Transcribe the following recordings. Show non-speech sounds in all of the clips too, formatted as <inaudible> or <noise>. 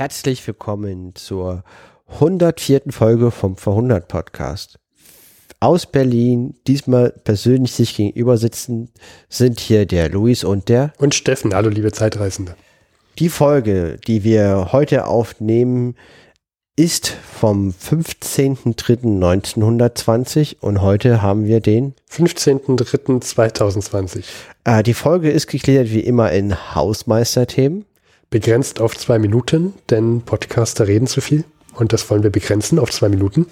Herzlich willkommen zur 104. Folge vom Verhundert Podcast. Aus Berlin, diesmal persönlich sich gegenüber sitzen, sind hier der Luis und der und Steffen. Hallo, liebe Zeitreisende. Die Folge, die wir heute aufnehmen, ist vom 15.03.1920 und heute haben wir den 15.03.2020. Äh, die Folge ist gegliedert wie immer in Hausmeisterthemen. Begrenzt auf zwei Minuten, denn Podcaster reden zu viel und das wollen wir begrenzen auf zwei Minuten.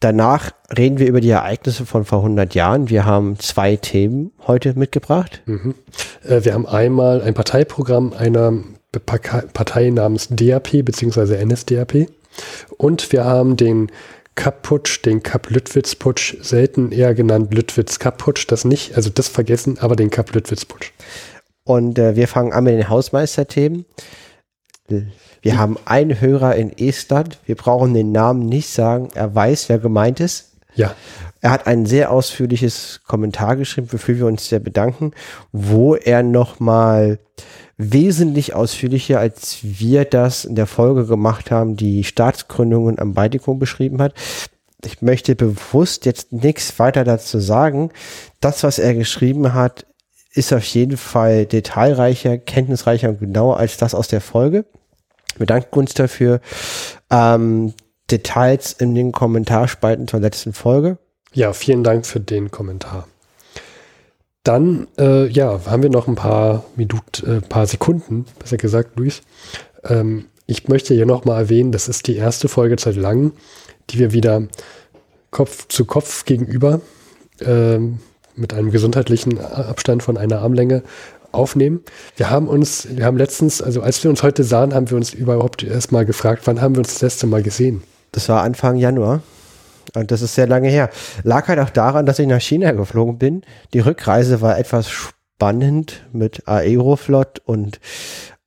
Danach reden wir über die Ereignisse von vor 100 Jahren. Wir haben zwei Themen heute mitgebracht. Mhm. Äh, wir haben einmal ein Parteiprogramm einer Partei namens DAP bzw. NSDAP und wir haben den Kapp-Putsch, den Kapp-Lüttwitz-Putsch, selten eher genannt Lüttwitz-Kapp-Putsch, das nicht, also das vergessen, aber den Kapp-Lüttwitz-Putsch. Und äh, wir fangen an mit den Hausmeisterthemen. Wir haben einen Hörer in Estland. Wir brauchen den Namen nicht sagen. Er weiß, wer gemeint ist. Ja. Er hat ein sehr ausführliches Kommentar geschrieben, wofür wir uns sehr bedanken, wo er nochmal wesentlich ausführlicher, als wir das in der Folge gemacht haben, die Staatsgründungen am Baltikum beschrieben hat. Ich möchte bewusst jetzt nichts weiter dazu sagen. Das, was er geschrieben hat, ist auf jeden Fall detailreicher, kenntnisreicher und genauer als das aus der Folge. Wir danken uns dafür. Ähm, Details in den Kommentarspalten zur letzten Folge. Ja, vielen Dank für den Kommentar. Dann, äh, ja, haben wir noch ein paar Minuten, äh, paar Sekunden, besser gesagt, Luis. Ähm, ich möchte hier nochmal erwähnen, das ist die erste Folge seit langem, die wir wieder Kopf zu Kopf gegenüber ähm, mit einem gesundheitlichen Abstand von einer Armlänge aufnehmen. Wir haben uns, wir haben letztens, also als wir uns heute sahen, haben wir uns überhaupt erstmal gefragt, wann haben wir uns das letzte Mal gesehen? Das war Anfang Januar. Und das ist sehr lange her. Lag halt auch daran, dass ich nach China geflogen bin. Die Rückreise war etwas spannend mit Aeroflot und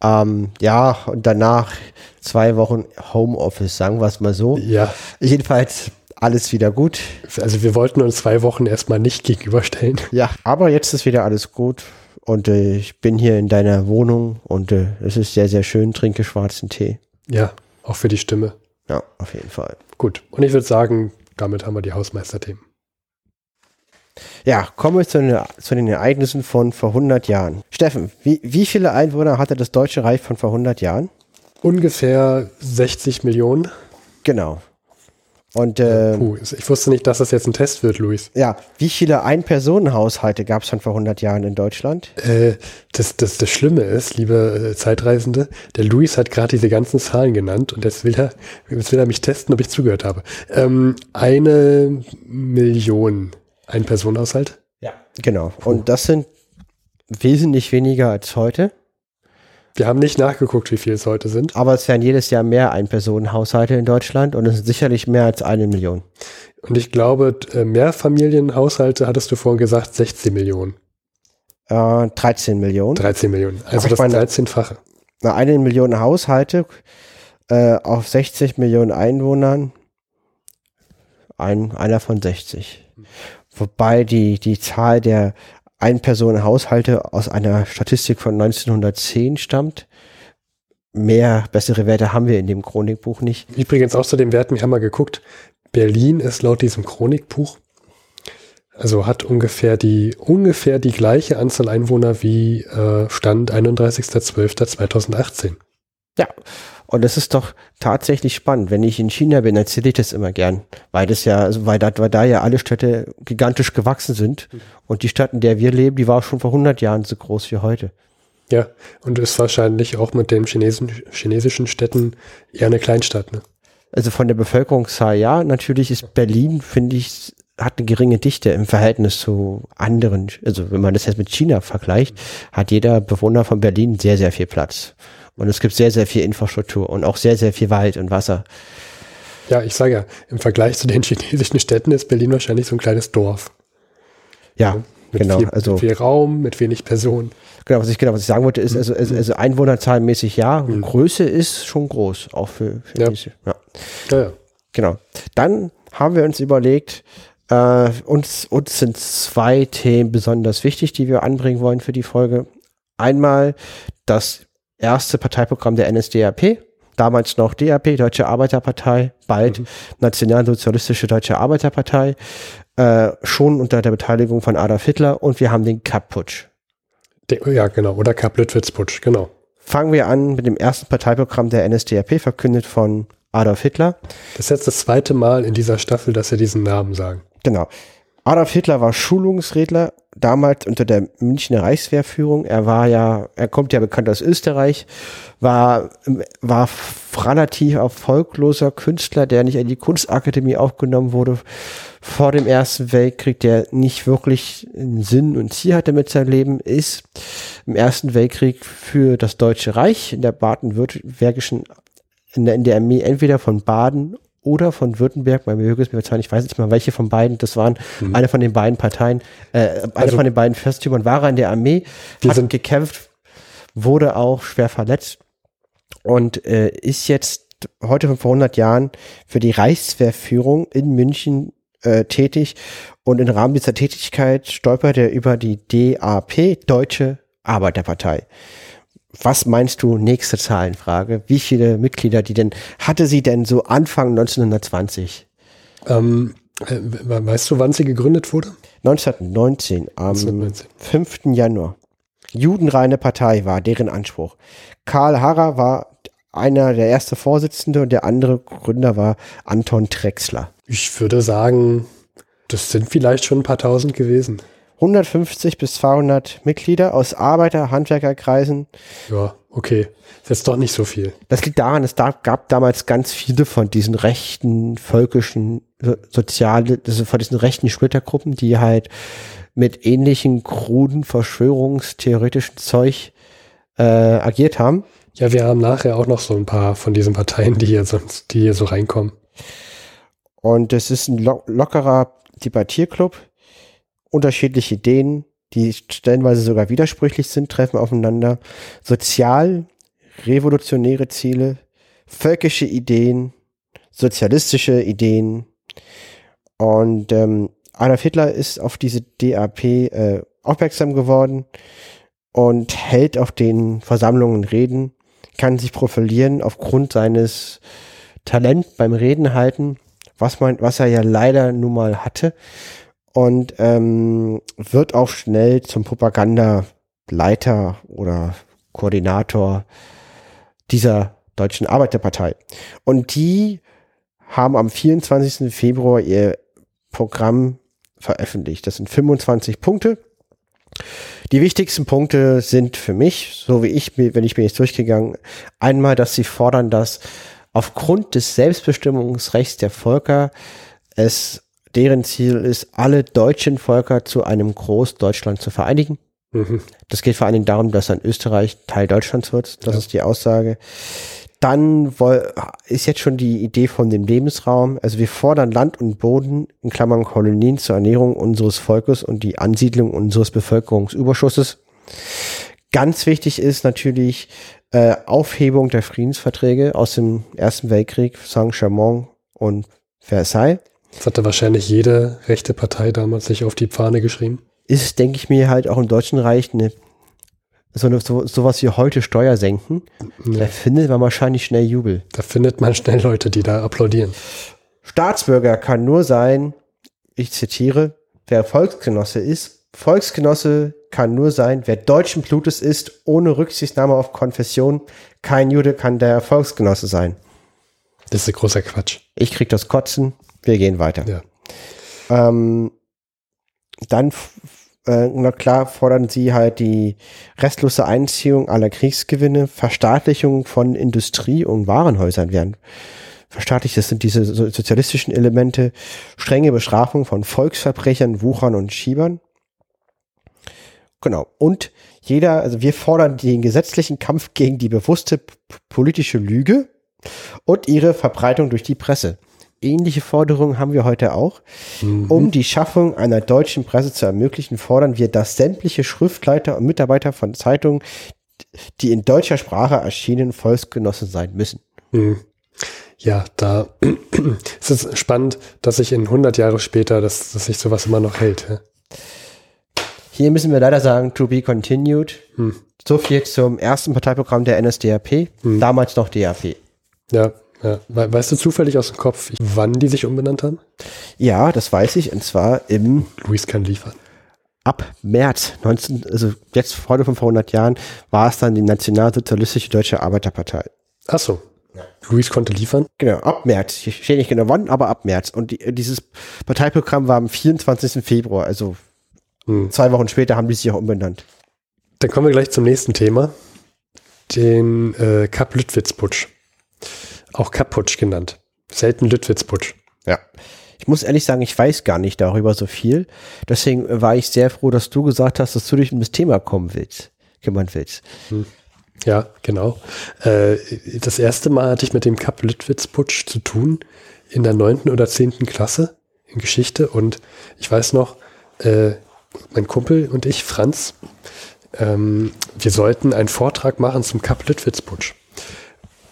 ähm, ja, und danach zwei Wochen Homeoffice, sagen wir es mal so. Ja. Jedenfalls alles wieder gut. Also wir wollten uns zwei Wochen erstmal nicht gegenüberstellen. Ja, aber jetzt ist wieder alles gut. Und äh, ich bin hier in deiner Wohnung und äh, es ist sehr, sehr schön, trinke schwarzen Tee. Ja, auch für die Stimme. Ja, auf jeden Fall. Gut. Und ich würde sagen, damit haben wir die Hausmeisterthemen. Ja, kommen wir zu den, zu den, Ereignissen von vor 100 Jahren. Steffen, wie, wie viele Einwohner hatte das Deutsche Reich von vor 100 Jahren? Ungefähr 60 Millionen. Genau. Und, äh, Puh, ich wusste nicht, dass das jetzt ein Test wird, Luis. Ja, wie viele Ein-Personen-Haushalte gab es schon vor 100 Jahren in Deutschland? Äh, das, das, das Schlimme ist, liebe äh, Zeitreisende, der Luis hat gerade diese ganzen Zahlen genannt und jetzt will, er, jetzt will er mich testen, ob ich zugehört habe. Ähm, eine Million Ein-Personen-Haushalt? Ja. Genau. Puh. Und das sind wesentlich weniger als heute. Wir haben nicht nachgeguckt, wie viel es heute sind. Aber es werden jedes Jahr mehr Ein-Personen-Haushalte in Deutschland und es sind sicherlich mehr als eine Million. Und ich glaube, äh, Mehrfamilienhaushalte hattest du vorhin gesagt, 16 Millionen. Äh, 13 Millionen. 13 Millionen. Also das 13-fache. Eine Million Haushalte äh, auf 60 Millionen Einwohnern. Ein, einer von 60. Wobei die, die Zahl der ein-Personen-Haushalte aus einer Statistik von 1910 stammt. Mehr bessere Werte haben wir in dem Chronikbuch nicht. Übrigens auch zu den Werten, wir haben mal geguckt, Berlin ist laut diesem Chronikbuch, also hat ungefähr die, ungefähr die gleiche Anzahl Einwohner wie äh, Stand 31.12.2018. Ja, und das ist doch tatsächlich spannend. Wenn ich in China bin, erzähle ich das immer gern, weil das ja, also weil, da, weil da ja alle Städte gigantisch gewachsen sind. Und die Stadt, in der wir leben, die war schon vor 100 Jahren so groß wie heute. Ja, und ist wahrscheinlich auch mit den Chinesen, chinesischen Städten eher eine Kleinstadt, ne? Also von der Bevölkerungszahl ja, natürlich ist Berlin, finde ich, hat eine geringe Dichte im Verhältnis zu anderen. Also wenn man das jetzt mit China vergleicht, hat jeder Bewohner von Berlin sehr, sehr viel Platz. Und es gibt sehr, sehr viel Infrastruktur und auch sehr, sehr viel Wald und Wasser. Ja, ich sage ja, im Vergleich zu den <laughs> chinesischen Städten ist Berlin wahrscheinlich so ein kleines Dorf. Ja, mit genau. Viel, also mit viel Raum, mit wenig Personen. Genau, was ich genau, was ich sagen wollte, ist, also, also, also Einwohnerzahlmäßig ja, mhm. Größe ist schon groß, auch für, für ja. diese. Ja. ja. Ja, Genau. Dann haben wir uns überlegt, äh, uns, uns sind zwei Themen besonders wichtig, die wir anbringen wollen für die Folge. Einmal das erste Parteiprogramm der NSDAP, damals noch DAP, Deutsche Arbeiterpartei, bald mhm. Nationalsozialistische Deutsche Arbeiterpartei, äh, schon unter der Beteiligung von Adolf Hitler und wir haben den Kapp-Putsch. Ja, genau, oder Kapp-Lüttwitz-Putsch, genau. Fangen wir an mit dem ersten Parteiprogramm der NSDAP, verkündet von Adolf Hitler. Das ist jetzt das zweite Mal in dieser Staffel, dass wir diesen Namen sagen. Genau. Adolf Hitler war Schulungsredner, damals unter der Münchner Reichswehrführung. Er war ja, er kommt ja bekannt aus Österreich, war, war relativ erfolgloser Künstler, der nicht in die Kunstakademie aufgenommen wurde vor dem Ersten Weltkrieg, der nicht wirklich einen Sinn und Ziel hatte mit seinem Leben, ist im Ersten Weltkrieg für das Deutsche Reich in der baden-württembergischen, in der, in der Armee entweder von Baden oder von Württemberg, man möge es mir ich weiß nicht mal, welche von beiden, das waren mhm. eine von den beiden Parteien, äh, eine also, von den beiden Fürstümern war er in der Armee, hat gekämpft, wurde auch schwer verletzt und äh, ist jetzt heute vor 100 Jahren für die Reichswehrführung in München äh, tätig und im Rahmen dieser Tätigkeit stolpert er über die DAP, Deutsche Arbeiterpartei. Was meinst du, nächste Zahlenfrage? Wie viele Mitglieder, die denn, hatte sie denn so Anfang 1920? Ähm, äh, weißt du, wann sie gegründet wurde? 1919, am 1919. 5. Januar. Judenreine Partei war deren Anspruch. Karl Harrer war einer der erste Vorsitzende und der andere Gründer war Anton Trexler. Ich würde sagen, das sind vielleicht schon ein paar tausend gewesen. 150 bis 200 Mitglieder aus Arbeiter-, Handwerkerkreisen. Ja, okay. Das ist doch nicht so viel. Das liegt daran, es gab damals ganz viele von diesen rechten, völkischen, soziale, also von diesen rechten Splittergruppen, die halt mit ähnlichen kruden, verschwörungstheoretischen Zeug äh, agiert haben. Ja, wir haben nachher auch noch so ein paar von diesen Parteien, die hier sonst, die hier so reinkommen. Und es ist ein lo lockerer Debattierclub. Unterschiedliche Ideen, die stellenweise sogar widersprüchlich sind, treffen aufeinander. Sozial, revolutionäre Ziele, völkische Ideen, sozialistische Ideen. Und ähm, Adolf Hitler ist auf diese DAP äh, aufmerksam geworden und hält auf den Versammlungen Reden, kann sich profilieren aufgrund seines Talent beim Reden halten was man, was er ja leider nun mal hatte und ähm, wird auch schnell zum Propagandaleiter oder Koordinator dieser deutschen Arbeiterpartei. Und die haben am 24. Februar ihr Programm veröffentlicht. Das sind 25 Punkte. Die wichtigsten Punkte sind für mich, so wie ich, wenn ich mir jetzt durchgegangen, einmal, dass sie fordern, dass aufgrund des Selbstbestimmungsrechts der Völker es deren Ziel ist, alle deutschen Völker zu einem Großdeutschland zu vereinigen. Mhm. Das geht vor allen Dingen darum, dass dann Österreich Teil Deutschlands wird. Das ja. ist die Aussage. Dann ist jetzt schon die Idee von dem Lebensraum. Also wir fordern Land und Boden, in Klammern Kolonien zur Ernährung unseres Volkes und die Ansiedlung unseres Bevölkerungsüberschusses. Ganz wichtig ist natürlich äh, Aufhebung der Friedensverträge aus dem Ersten Weltkrieg, Saint-Germain und Versailles. Das hatte wahrscheinlich jede rechte Partei damals sich auf die Pfahne geschrieben. Ist, denke ich mir, halt auch im Deutschen Reich eine, so eine, so, sowas wie heute Steuer senken. Ja. Da findet man wahrscheinlich schnell Jubel. Da findet man schnell Leute, die da applaudieren. Staatsbürger kann nur sein, ich zitiere, wer Volksgenosse ist, Volksgenosse kann nur sein, wer deutschen Blutes ist, ohne Rücksichtnahme auf Konfession. Kein Jude kann der Volksgenosse sein. Das ist ein großer Quatsch. Ich krieg das Kotzen. Wir gehen weiter. Ja. Ähm, dann, äh, na klar, fordern sie halt die restlose Einziehung aller Kriegsgewinne, Verstaatlichung von Industrie- und Warenhäusern werden verstaatlicht. Das sind diese sozialistischen Elemente, strenge Bestrafung von Volksverbrechern, Wuchern und Schiebern. Genau. Und jeder, also wir fordern den gesetzlichen Kampf gegen die bewusste politische Lüge und ihre Verbreitung durch die Presse. Ähnliche Forderungen haben wir heute auch. Mhm. Um die Schaffung einer deutschen Presse zu ermöglichen, fordern wir, dass sämtliche Schriftleiter und Mitarbeiter von Zeitungen, die in deutscher Sprache erschienen, Volksgenossen sein müssen. Mhm. Ja, da <clears throat> ist es spannend, dass sich in 100 Jahre später, dass, dass sich sowas immer noch hält. Ja? Hier müssen wir leider sagen, to be continued. Hm. So viel zum ersten Parteiprogramm der NSDAP, hm. damals noch DAP. Ja, ja. Weißt du zufällig aus dem Kopf, wann die sich umbenannt haben? Ja, das weiß ich. Und zwar im. Luis kann liefern. Ab März 19, also jetzt heute von vor 100 Jahren, war es dann die Nationalsozialistische Deutsche Arbeiterpartei. Ach so. Ja. Luis konnte liefern? Genau, ab März. Ich stehe nicht genau wann, aber ab März. Und die, dieses Parteiprogramm war am 24. Februar, also hm. zwei Wochen später haben die sich auch umbenannt. Dann kommen wir gleich zum nächsten Thema. Den äh, Kap-Lüttwitz-Putsch. Auch Kap-Putsch genannt. Selten Lüttwitz-Putsch. Ja. Ich muss ehrlich sagen, ich weiß gar nicht darüber so viel. Deswegen war ich sehr froh, dass du gesagt hast, dass du dich um das Thema kommen willst, kümmern willst. Hm. Ja, genau. Äh, das erste Mal hatte ich mit dem Kap Lüttwitz-Putsch zu tun in der neunten oder zehnten Klasse in Geschichte und ich weiß noch, äh, mein Kumpel und ich, Franz, ähm, wir sollten einen Vortrag machen zum Kap Lüttwitz-Putsch.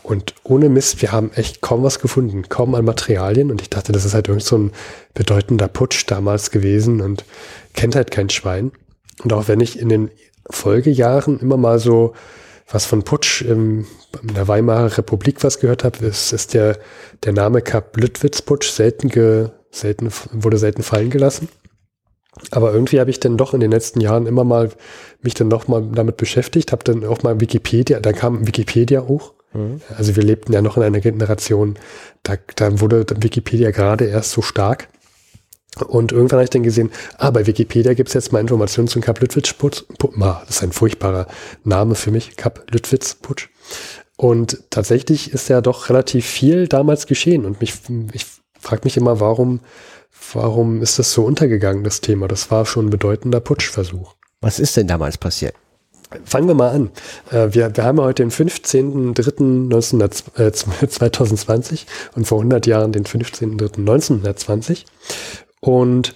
Und ohne Mist, wir haben echt kaum was gefunden, kaum an Materialien. Und ich dachte, das ist halt irgend so ein bedeutender Putsch damals gewesen und kennt halt kein Schwein. Und auch wenn ich in den Folgejahren immer mal so was von Putsch im, in der Weimarer Republik was gehört habe, ist, ist der, der Name Kap Lüttwitz-Putsch selten, ge, selten, wurde selten fallen gelassen. Aber irgendwie habe ich dann doch in den letzten Jahren immer mal mich dann noch mal damit beschäftigt, habe dann auch mal Wikipedia, da kam Wikipedia hoch. Mhm. Also wir lebten ja noch in einer Generation, da, da wurde Wikipedia gerade erst so stark. Und irgendwann habe ich dann gesehen, ah, bei Wikipedia gibt es jetzt mal Informationen zum Kap Lüttwitz-Putsch. Das ist ein furchtbarer Name für mich, Kap Lüttwitz-Putsch. Und tatsächlich ist ja doch relativ viel damals geschehen. Und mich, ich frage mich immer, warum Warum ist das so untergegangen, das Thema? Das war schon ein bedeutender Putschversuch. Was ist denn damals passiert? Fangen wir mal an. Äh, wir, wir haben heute den 15.03.2020 äh, und vor 100 Jahren den 15.03.1920. Und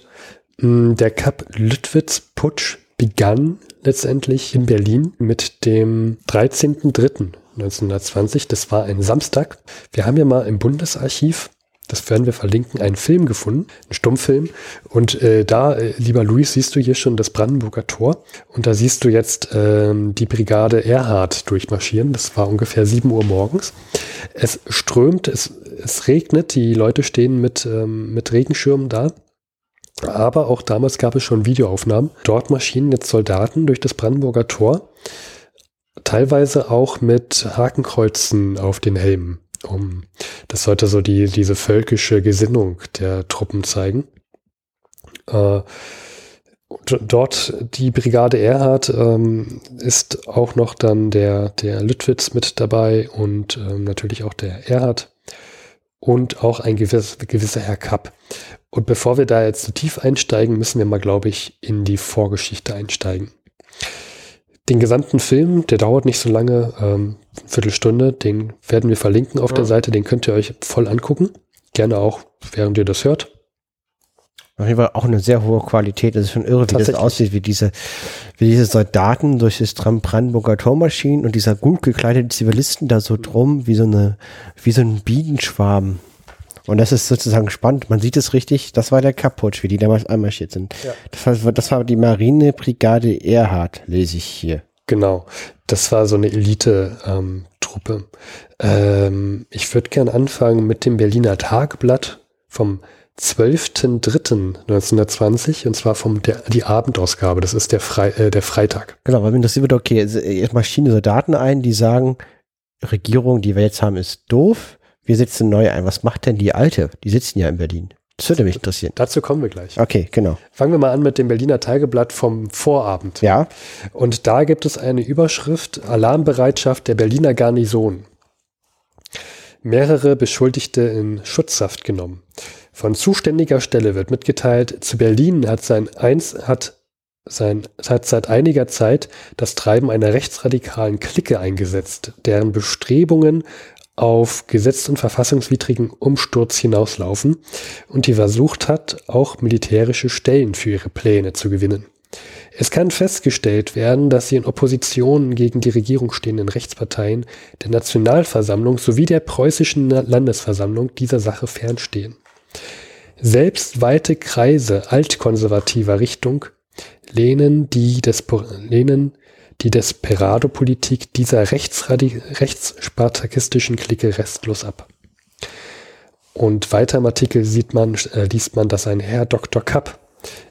der Kap Lüttwitz-Putsch begann letztendlich in Berlin mit dem 13.03.1920. Das war ein Samstag. Wir haben ja mal im Bundesarchiv das werden wir verlinken, einen Film gefunden, einen Stummfilm. Und äh, da, äh, lieber Luis, siehst du hier schon das Brandenburger Tor. Und da siehst du jetzt ähm, die Brigade Erhard durchmarschieren. Das war ungefähr 7 Uhr morgens. Es strömt, es, es regnet, die Leute stehen mit, ähm, mit Regenschirmen da. Aber auch damals gab es schon Videoaufnahmen. Dort marschieren jetzt Soldaten durch das Brandenburger Tor. Teilweise auch mit Hakenkreuzen auf den Helmen um, das sollte so die, diese völkische Gesinnung der Truppen zeigen. Äh, dort die Brigade Erhard ähm, ist auch noch dann der, der Lüttwitz mit dabei und ähm, natürlich auch der Erhard und auch ein gewiss, gewisser Herr Kapp. Und bevor wir da jetzt so tief einsteigen, müssen wir mal, glaube ich, in die Vorgeschichte einsteigen. Den gesamten Film, der dauert nicht so lange, ähm, Viertelstunde, den werden wir verlinken auf ja. der Seite, den könnt ihr euch voll angucken. Gerne auch, während ihr das hört. Auf jeden Fall auch eine sehr hohe Qualität. Das ist schon irre, wie das aussieht, wie diese, wie diese Soldaten durch das Brandenburger Tormaschinen und dieser gut gekleidete Zivilisten da so drum, wie so eine, wie so ein Bienenschwarm. Und das ist sozusagen spannend. Man sieht es richtig. Das war der Kaputsch, wie die damals einmarschiert sind. Ja. Das, war, das war die Marinebrigade Erhard, lese ich hier. Genau. Das war so eine Elite-Truppe. Ähm, ich würde gern anfangen mit dem Berliner Tageblatt vom 12.03.1920 und zwar vom der, die Abendausgabe. Das ist der, Fre äh, der Freitag. Genau, weil mir das wird okay. Jetzt marschieren so Daten ein, die sagen, Regierung, die wir jetzt haben, ist doof wir setzen neu ein. Was macht denn die alte? Die sitzen ja in Berlin. Das würde mich interessieren. Dazu kommen wir gleich. Okay, genau. Fangen wir mal an mit dem Berliner Tageblatt vom Vorabend. Ja. Und da gibt es eine Überschrift Alarmbereitschaft der Berliner Garnison. Mehrere Beschuldigte in Schutzhaft genommen. Von zuständiger Stelle wird mitgeteilt, zu Berlin hat sein eins hat sein, hat seit einiger Zeit das Treiben einer rechtsradikalen Clique eingesetzt, deren Bestrebungen auf gesetz- und verfassungswidrigen Umsturz hinauslaufen und die versucht hat, auch militärische Stellen für ihre Pläne zu gewinnen. Es kann festgestellt werden, dass die in Opposition gegen die Regierung stehenden Rechtsparteien der Nationalversammlung sowie der preußischen Landesversammlung dieser Sache fernstehen. Selbst weite Kreise altkonservativer Richtung lehnen die, des, lehnen die Desperado-Politik dieser rechtsspartakistischen Clique restlos ab. Und weiter im Artikel sieht man, äh, liest man, dass ein Herr Dr. Kapp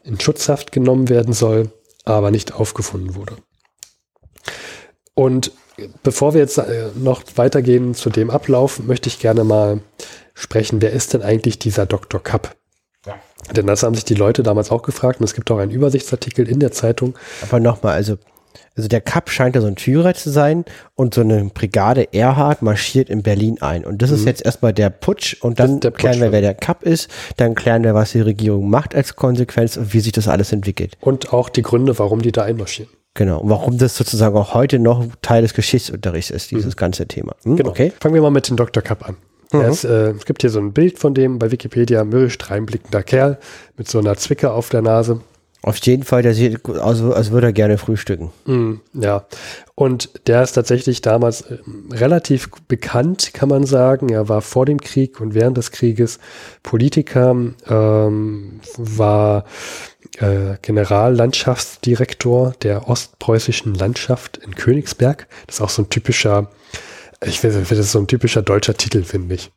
in Schutzhaft genommen werden soll, aber nicht aufgefunden wurde. Und bevor wir jetzt äh, noch weitergehen zu dem Ablauf, möchte ich gerne mal sprechen, wer ist denn eigentlich dieser Dr. Kapp? Ja. Denn das haben sich die Leute damals auch gefragt und es gibt auch einen Übersichtsartikel in der Zeitung. Aber nochmal, also also der Kapp scheint ja so ein Führer zu sein und so eine Brigade Erhard marschiert in Berlin ein. Und das mhm. ist jetzt erstmal der Putsch und dann Putsch, klären wir, wer der Kapp ist, dann klären wir, was die Regierung macht als Konsequenz und wie sich das alles entwickelt. Und auch die Gründe, warum die da einmarschieren. Genau, und warum das sozusagen auch heute noch Teil des Geschichtsunterrichts ist, dieses mhm. ganze Thema. Hm? Genau. Okay. Fangen wir mal mit dem Dr. Kapp an. Mhm. Ist, äh, es gibt hier so ein Bild von dem bei Wikipedia, mürrisch dreinblickender Kerl mit so einer Zwicke auf der Nase. Auf jeden Fall, der sieht aus, als würde er gerne frühstücken. Mm, ja, und der ist tatsächlich damals äh, relativ bekannt, kann man sagen. Er war vor dem Krieg und während des Krieges Politiker, ähm, war äh, Generallandschaftsdirektor der ostpreußischen Landschaft in Königsberg. Das ist auch so ein typischer, ich finde, das ist so ein typischer deutscher Titel, finde ich.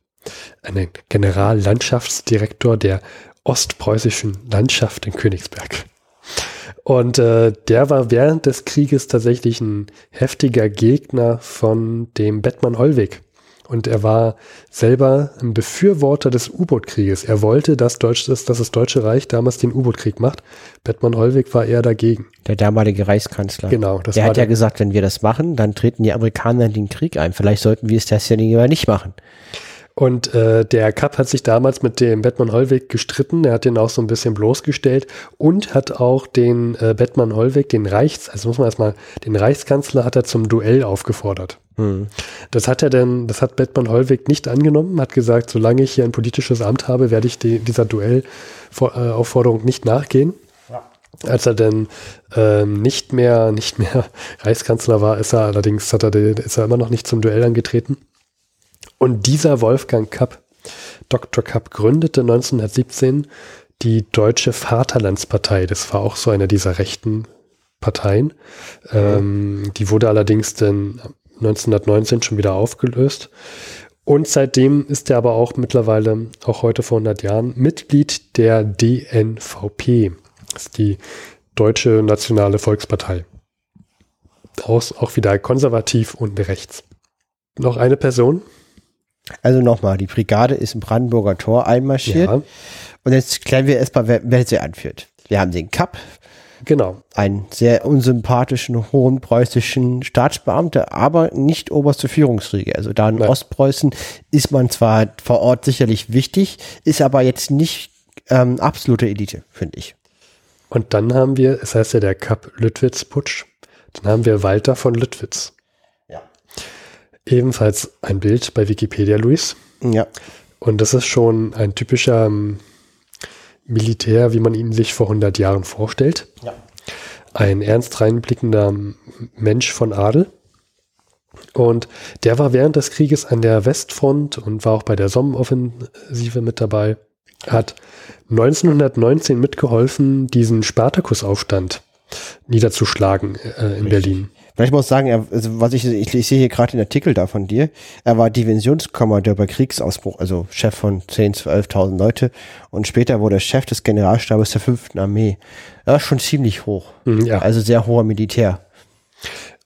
Ein Generallandschaftsdirektor der ostpreußischen Landschaft in Königsberg. Und äh, der war während des Krieges tatsächlich ein heftiger Gegner von dem Bettmann Hollweg. Und er war selber ein Befürworter des U-Boot-Krieges. Er wollte, dass, Deutsch, dass das Deutsche Reich damals den U-Boot-Krieg macht. Bettmann Hollweg war eher dagegen. Der damalige Reichskanzler. Genau. Das der hat ja gesagt, wenn wir das machen, dann treten die Amerikaner in den Krieg ein. Vielleicht sollten wir es das ja nicht machen. Und äh, der Kapp hat sich damals mit dem Bettmann Hollweg gestritten. Er hat den auch so ein bisschen bloßgestellt und hat auch den äh, Bettmann Hollweg, den Reichs, also muss man erstmal, den Reichskanzler hat er zum Duell aufgefordert. Hm. Das hat er denn, das hat Bettmann Hollweg nicht angenommen, hat gesagt, solange ich hier ein politisches Amt habe, werde ich die, dieser Duellaufforderung äh, nicht nachgehen. Als er dann ähm, nicht mehr, nicht mehr <laughs> Reichskanzler war, ist er allerdings, hat er, ist er immer noch nicht zum Duell angetreten. Und dieser Wolfgang Kapp, Dr. Kapp, gründete 1917 die Deutsche Vaterlandspartei. Das war auch so eine dieser rechten Parteien. Mhm. Ähm, die wurde allerdings dann 1919 schon wieder aufgelöst. Und seitdem ist er aber auch mittlerweile, auch heute vor 100 Jahren, Mitglied der DNVP. Das ist die Deutsche Nationale Volkspartei. Aus, auch wieder konservativ und rechts. Noch eine Person, also nochmal, die Brigade ist im Brandenburger Tor einmarschiert. Ja. Und jetzt klären wir erstmal, wer, wer sie anführt. Wir haben den Kapp. Genau. Einen sehr unsympathischen, hohen preußischen Staatsbeamter, aber nicht oberste Führungsriege. Also da in Nein. Ostpreußen ist man zwar vor Ort sicherlich wichtig, ist aber jetzt nicht ähm, absolute Elite, finde ich. Und dann haben wir, es heißt ja der Kapp Lüttwitz-Putsch, dann haben wir Walter von Lüttwitz. Ebenfalls ein Bild bei Wikipedia, Luis. Ja. Und das ist schon ein typischer ähm, Militär, wie man ihn sich vor 100 Jahren vorstellt. Ja. Ein ernst reinblickender Mensch von Adel. Und der war während des Krieges an der Westfront und war auch bei der Sommenoffensive mit dabei. Hat 1919 mitgeholfen, diesen Spartakusaufstand niederzuschlagen äh, in Richtig. Berlin. Vielleicht muss ich sagen, er, also was ich, ich, ich sehe hier gerade den Artikel da von dir. Er war Divisionskommandeur bei Kriegsausbruch, also Chef von 10, 12.000 Leute. Und später wurde er Chef des Generalstabes der 5. Armee. Er war schon ziemlich hoch. Mhm, ja. Also sehr hoher Militär.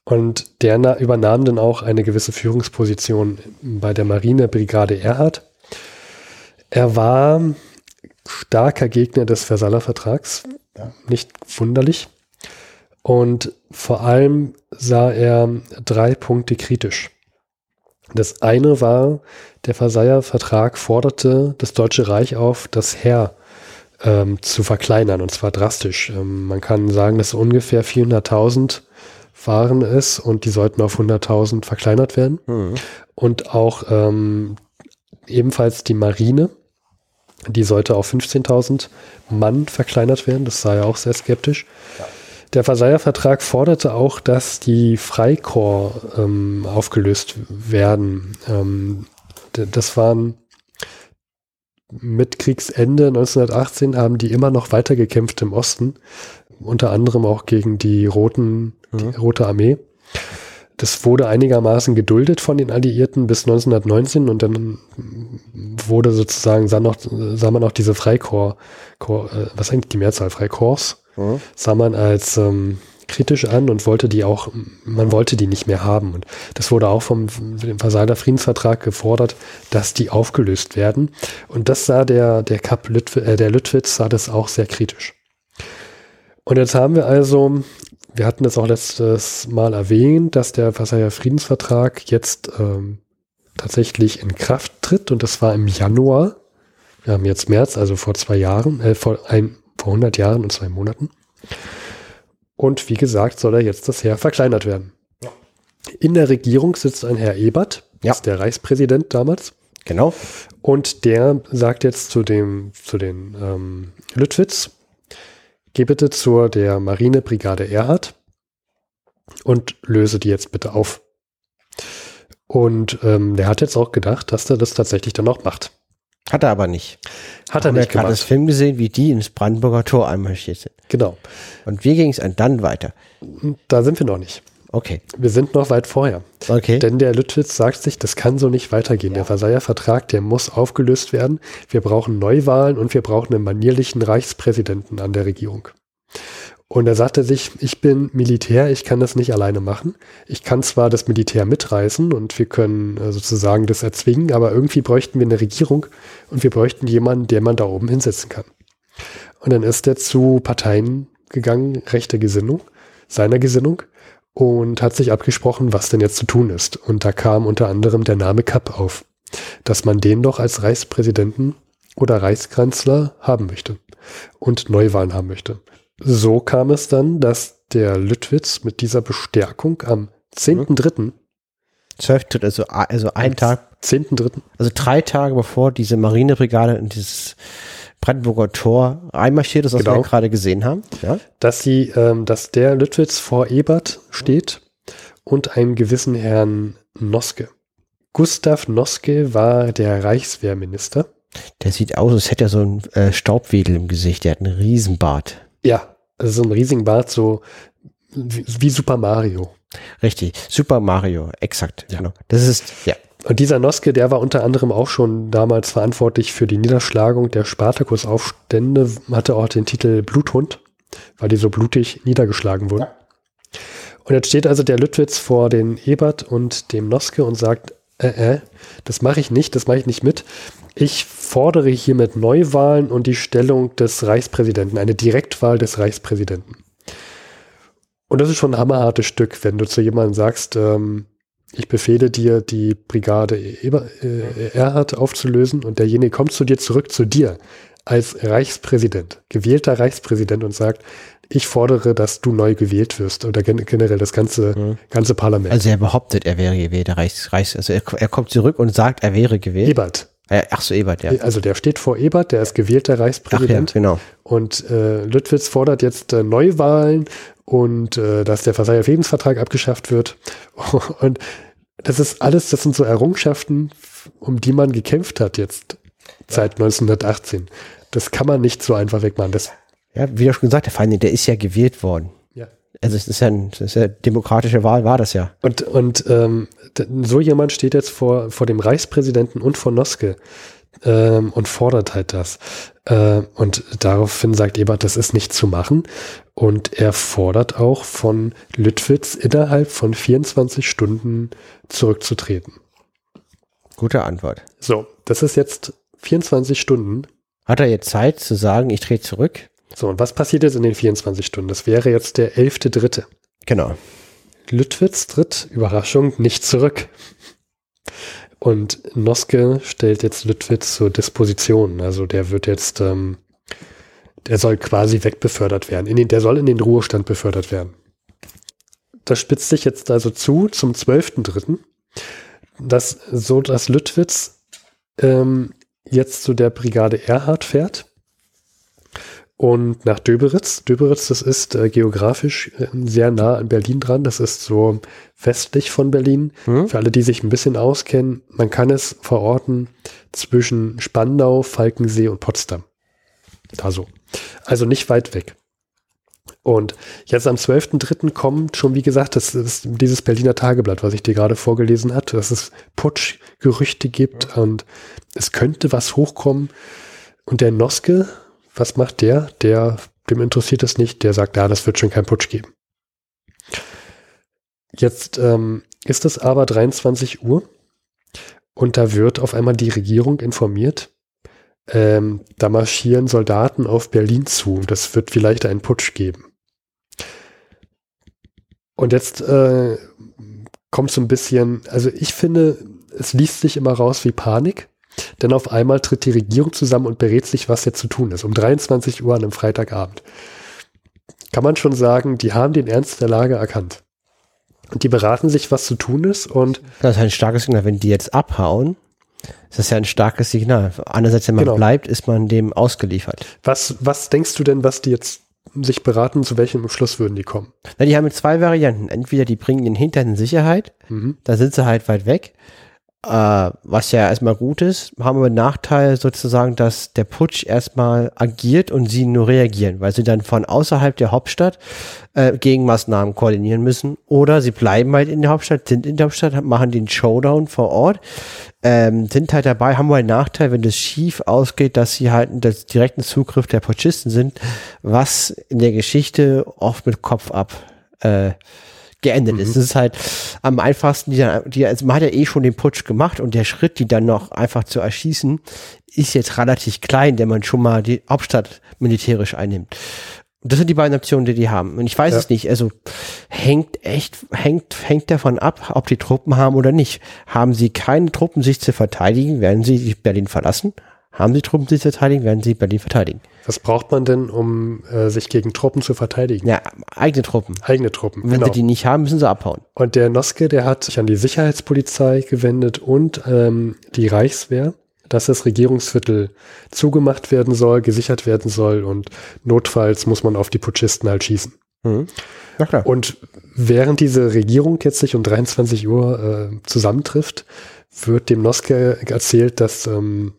Und der übernahm dann auch eine gewisse Führungsposition bei der Marinebrigade Erhard. Er war starker Gegner des Versailler Vertrags. Ja. Nicht wunderlich. Und vor allem sah er drei Punkte kritisch. Das eine war, der Versailler Vertrag forderte das Deutsche Reich auf, das Heer ähm, zu verkleinern, und zwar drastisch. Ähm, man kann sagen, dass ungefähr 400.000 waren es und die sollten auf 100.000 verkleinert werden. Mhm. Und auch ähm, ebenfalls die Marine, die sollte auf 15.000 Mann verkleinert werden. Das sah ja auch sehr skeptisch. Ja. Der Versailler Vertrag forderte auch, dass die Freikorps ähm, aufgelöst werden. Ähm, das waren mit Kriegsende 1918 haben die immer noch weitergekämpft im Osten. unter anderem auch gegen die Roten, die Mhm. Rote Armee. Das wurde einigermaßen geduldet von den Alliierten bis 1919 und dann wurde sozusagen, sah, noch, sah man auch diese Freikorps, Korps, äh, was eigentlich die Mehrzahl? Freikorps? Mhm. sah man als ähm, kritisch an und wollte die auch, man wollte die nicht mehr haben. Und das wurde auch vom dem Versailler Friedensvertrag gefordert, dass die aufgelöst werden. Und das sah der, der Kap Lütw äh, der Lüttwitz sah das auch sehr kritisch. Und jetzt haben wir also, wir hatten das auch letztes Mal erwähnt, dass der Versailler Friedensvertrag jetzt ähm, tatsächlich in Kraft tritt und das war im Januar. Wir haben jetzt März, also vor zwei Jahren, äh, vor, ein, vor 100 Jahren und zwei Monaten. Und wie gesagt, soll er jetzt das Heer verkleinert werden. In der Regierung sitzt ein Herr Ebert, Ja. ist der Reichspräsident damals. Genau. Und der sagt jetzt zu dem, zu den ähm, Lüttwitz, geh bitte zur der Marinebrigade Erhard und löse die jetzt bitte auf. Und ähm, der hat jetzt auch gedacht, dass er das tatsächlich dann auch macht. Hat er aber nicht. Hat er Haben wir nicht gerade das gemacht. Film gesehen, wie die ins Brandenburger Tor einmarschiert sind. Genau. Und wie ging es dann weiter? Da sind wir noch nicht. Okay. Wir sind noch weit vorher. Okay. Denn der Lüttwitz sagt sich, das kann so nicht weitergehen. Der Versailler Vertrag, der muss aufgelöst werden. Wir brauchen Neuwahlen und wir brauchen einen manierlichen Reichspräsidenten an der Regierung. Und er sagte sich, ich bin Militär, ich kann das nicht alleine machen. Ich kann zwar das Militär mitreißen und wir können äh, sozusagen das erzwingen, aber irgendwie bräuchten wir eine Regierung und wir bräuchten jemanden, der man da oben hinsetzen kann. Und dann ist er zu Parteien gegangen, rechter Gesinnung, seiner Gesinnung, und hat sich abgesprochen, was denn jetzt zu tun ist. Und da kam unter anderem der Name Kapp auf, dass man den doch als Reichspräsidenten oder Reichskanzler haben möchte und Neuwahlen haben möchte. So kam es dann, dass der Lüttwitz mit dieser Bestärkung am 10.3., Zwölf Tritt, also, also ein Tag, 10.3., also drei Tage bevor diese Marinebrigade in dieses Brandenburger Tor einmarschiert ist, was Genau. wir gerade gesehen haben. Ja. dass sie, ähm, dass der Lüttwitz vor Ebert steht und einem gewissen Herrn Noske. Gustav Noske war der Reichswehrminister. Der sieht aus, als hätte er so einen äh, Staubwedel im Gesicht. Der hat einen Riesenbart. Ja, also so ein riesigen Bart, so wie, wie Super Mario. Richtig. Super Mario, exakt. Ja. Genau. Das ist, ja. Und dieser Noske, der war unter anderem auch schon damals verantwortlich für die Niederschlagung der Spartakusaufstände, hatte auch den Titel Bluthund, weil die so blutig niedergeschlagen wurden. Und jetzt steht also der Lüttwitz vor den Ebert und dem Noske und sagt, äh, äh, das mache ich nicht, das mache ich nicht mit. Ich fordere hiermit Neuwahlen und die Stellung des Reichspräsidenten, eine Direktwahl des Reichspräsidenten. Und das ist schon ein hammerhartes Stück, wenn du zu jemandem sagst, ähm, ich befehle dir, die Brigade Eber, äh, Erhard aufzulösen und derjenige kommt zu dir zurück, zu dir als Reichspräsident, gewählter Reichspräsident und sagt, ich fordere, dass du neu gewählt wirst oder gen generell das ganze, ganze Parlament. Also er behauptet, er wäre gewählter Reichs, Reichs also er, er kommt zurück und sagt, er wäre gewählt. Ebert. Äh, ach so, Ebert, ja. Also der steht vor Ebert, der ist gewählter Ach ja, Reichspräsident. genau. Und äh, Lüttwitz fordert jetzt äh, Neuwahlen und äh, dass der Versailler Friedensvertrag abgeschafft wird. <laughs> Und das ist alles, das sind so Errungenschaften, um die man gekämpft hat jetzt seit 1918. Das kann man nicht so einfach wegmachen. Das, Ja, wie du schon gesagt, der Feind, der ist ja gewählt worden. ja. Also es ist ja, ein, das ist ja demokratische Wahl, war das ja. Und, und ähm, so jemand steht jetzt vor, vor dem Reichspräsidenten und vor Noske ähm, und fordert halt das. Äh, und daraufhin sagt Ebert, das ist nicht zu machen. Und er fordert auch von Lüttwitz innerhalb von 24 Stunden zurückzutreten. Gute Antwort. So, das ist jetzt 24 Stunden. Hat er jetzt Zeit zu sagen, ich trete zurück? So, und was passiert jetzt in den 24 Stunden? Das wäre jetzt der 11.3. Genau. Lüttwitz tritt, Überraschung, nicht zurück. Und Noske stellt jetzt Lüttwitz zur Disposition. Also der wird jetzt, ähm, der soll quasi wegbefördert werden. In den, der soll in den Ruhestand befördert werden. Das spitzt sich jetzt also zu zum 12.3., dass so, dass Lüttwitz ähm, jetzt zu der Brigade Erhard fährt und nach Döberitz. Döberitz, das ist äh, geografisch äh, sehr nah an Berlin dran. Das ist so westlich von Berlin. Hm? Für alle, die sich ein bisschen auskennen, man kann es verorten zwischen Spandau, Falkensee und Potsdam. Da so. Also nicht weit weg. Und jetzt am 12.3. kommt schon, wie gesagt, das ist dieses Berliner Tageblatt, was ich dir gerade vorgelesen hatte, dass es Putschgerüchte gibt ja. und es könnte was hochkommen. Und der Noske, was macht der? Der, dem interessiert es nicht, der sagt, ja, das wird schon kein Putsch geben. Jetzt ähm, ist es aber 23 Uhr und da wird auf einmal die Regierung informiert, ähm, da marschieren Soldaten auf Berlin zu. Das wird vielleicht einen Putsch geben. Und jetzt äh, kommt so ein bisschen, also ich finde, es liest sich immer raus wie Panik, denn auf einmal tritt die Regierung zusammen und berät sich, was jetzt zu tun ist, um 23 Uhr an einem Freitagabend. Kann man schon sagen, die haben den Ernst der Lage erkannt. Und die beraten sich, was zu tun ist und. Das ist ein starkes Signal, wenn die jetzt abhauen. Das ist ja ein starkes Signal. Einerseits, wenn man genau. bleibt, ist man dem ausgeliefert. Was, was denkst du denn, was die jetzt sich beraten, zu welchem Schluss würden die kommen? Na, die haben jetzt zwei Varianten. Entweder die bringen den Hintern in Sicherheit, mhm. da sind sie halt weit weg, äh, was ja erstmal gut ist, haben wir den Nachteil sozusagen, dass der Putsch erstmal agiert und sie nur reagieren, weil sie dann von außerhalb der Hauptstadt äh, Gegenmaßnahmen koordinieren müssen. Oder sie bleiben halt in der Hauptstadt, sind in der Hauptstadt, machen den Showdown vor Ort, ähm, sind halt dabei, haben wir einen Nachteil, wenn das schief ausgeht, dass sie halt der direkten Zugriff der Putschisten sind, was in der Geschichte oft mit Kopf ab äh, geendet mhm. ist. Es ist halt am einfachsten, die, die, also man hat ja eh schon den Putsch gemacht und der Schritt, die dann noch einfach zu erschießen, ist jetzt relativ klein, der man schon mal die Hauptstadt militärisch einnimmt. Und das sind die beiden Optionen, die die haben. Und ich weiß ja. es nicht. Also hängt echt, hängt, hängt davon ab, ob die Truppen haben oder nicht. Haben sie keine Truppen, sich zu verteidigen, werden sie Berlin verlassen. Haben sie Truppen, sich zu verteidigen, werden sie Berlin verteidigen. Was braucht man denn, um äh, sich gegen Truppen zu verteidigen? Ja, eigene Truppen. Eigene Truppen. Wenn genau. sie die nicht haben, müssen sie abhauen. Und der Noske, der hat sich an die Sicherheitspolizei gewendet und ähm, die Reichswehr, dass das Regierungsviertel zugemacht werden soll, gesichert werden soll und notfalls muss man auf die Putschisten halt schießen. Mhm. Ja, klar. Und während diese Regierung jetzt sich um 23 Uhr äh, zusammentrifft, wird dem Noske erzählt, dass ähm,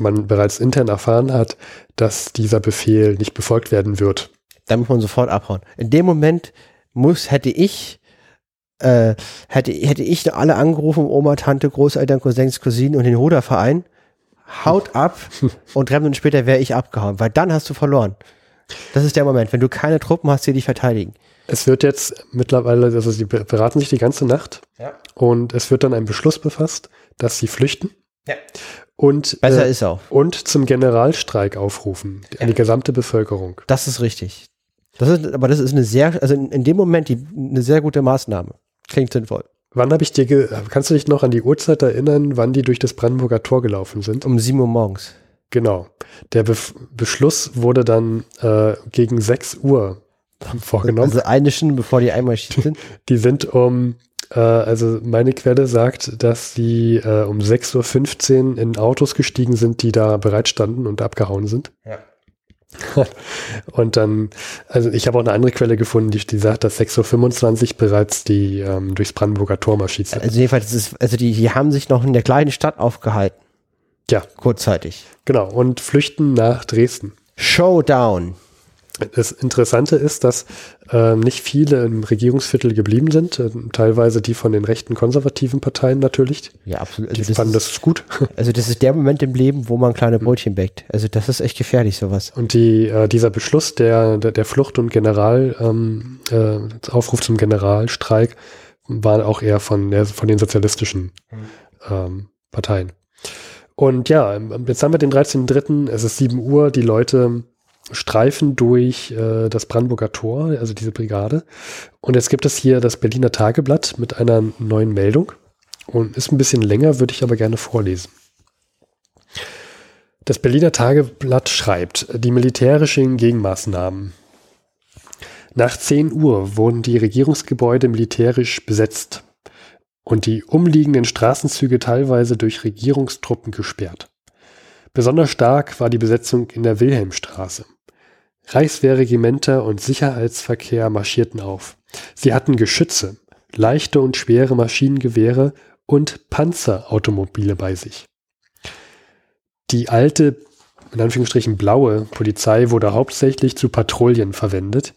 man bereits intern erfahren hat, dass dieser Befehl nicht befolgt werden wird. Da muss man sofort abhauen. In dem Moment muss, hätte ich, äh, hätte, hätte ich alle angerufen, Oma, Tante, Großeltern, Cousins, Cousinen und den Ruderverein, haut ab <laughs> und drei Minuten später wäre ich abgehauen, weil dann hast du verloren. Das ist der Moment, wenn du keine Truppen hast, die dich verteidigen. Es wird jetzt mittlerweile, also sie beraten sich die ganze Nacht ja. und es wird dann ein Beschluss befasst, dass sie flüchten. Ja. Und, Besser äh, ist auch. Und zum Generalstreik aufrufen ja. an die gesamte Bevölkerung. Das ist richtig. Das ist, aber das ist eine sehr, also in, in dem Moment die, eine sehr gute Maßnahme. Klingt sinnvoll. Wann habe ich dir, kannst du dich noch an die Uhrzeit erinnern, wann die durch das Brandenburger Tor gelaufen sind? Um 7 Uhr morgens. Genau. Der Be Beschluss wurde dann äh, gegen 6 Uhr vorgenommen. Also eine Stunde bevor die einmal sind. Die sind um äh, also meine Quelle sagt, dass sie äh, um 6.15 Uhr in Autos gestiegen sind, die da bereit standen und abgehauen sind. Ja. <laughs> und dann, also ich habe auch eine andere Quelle gefunden, die, die sagt, dass 6.25 Uhr bereits die ähm, durchs Brandenburger Tor marschiert sind. Also jedenfalls, ist, also die, die haben sich noch in der kleinen Stadt aufgehalten. Ja. Kurzzeitig. Genau, und flüchten nach Dresden. Showdown. Das Interessante ist, dass äh, nicht viele im Regierungsviertel geblieben sind, äh, teilweise die von den rechten konservativen Parteien natürlich. Ja, absolut. Also die fanden ist, das gut. <laughs> Also das ist der Moment im Leben, wo man kleine Brötchen bäckt. Also das ist echt gefährlich, sowas. Und die, äh, dieser Beschluss der, der, der Flucht und General, ähm, äh, Aufruf zum Generalstreik war auch eher von, der, von den sozialistischen ähm, Parteien. Und ja, jetzt haben wir den 13.3., es ist 7 Uhr, die Leute streifen durch äh, das Brandenburger Tor, also diese Brigade. Und jetzt gibt es hier das Berliner Tageblatt mit einer neuen Meldung. Und ist ein bisschen länger, würde ich aber gerne vorlesen. Das Berliner Tageblatt schreibt, die militärischen Gegenmaßnahmen. Nach 10 Uhr wurden die Regierungsgebäude militärisch besetzt und die umliegenden Straßenzüge teilweise durch Regierungstruppen gesperrt. Besonders stark war die Besetzung in der Wilhelmstraße. Reichswehrregimenter und Sicherheitsverkehr marschierten auf. Sie hatten Geschütze, leichte und schwere Maschinengewehre und Panzerautomobile bei sich. Die alte, in Anführungsstrichen blaue Polizei wurde hauptsächlich zu Patrouillen verwendet.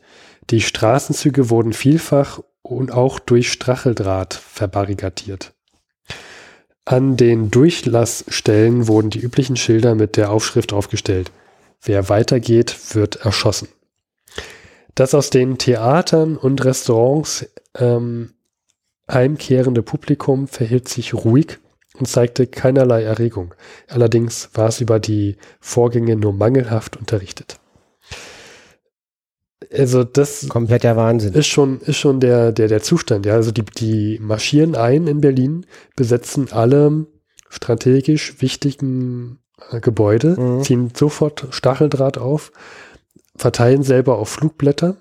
Die Straßenzüge wurden vielfach und auch durch Stacheldraht verbarrikadiert. An den Durchlassstellen wurden die üblichen Schilder mit der Aufschrift aufgestellt. Wer weitergeht, wird erschossen. Das aus den Theatern und Restaurants ähm, heimkehrende Publikum verhielt sich ruhig und zeigte keinerlei Erregung. Allerdings war es über die Vorgänge nur mangelhaft unterrichtet. Also das kompletter Wahnsinn. Ist schon, ist schon der, der, der Zustand. Ja, also die, die marschieren ein in Berlin, besetzen alle strategisch wichtigen Gebäude, mhm. ziehen sofort Stacheldraht auf, verteilen selber auf Flugblätter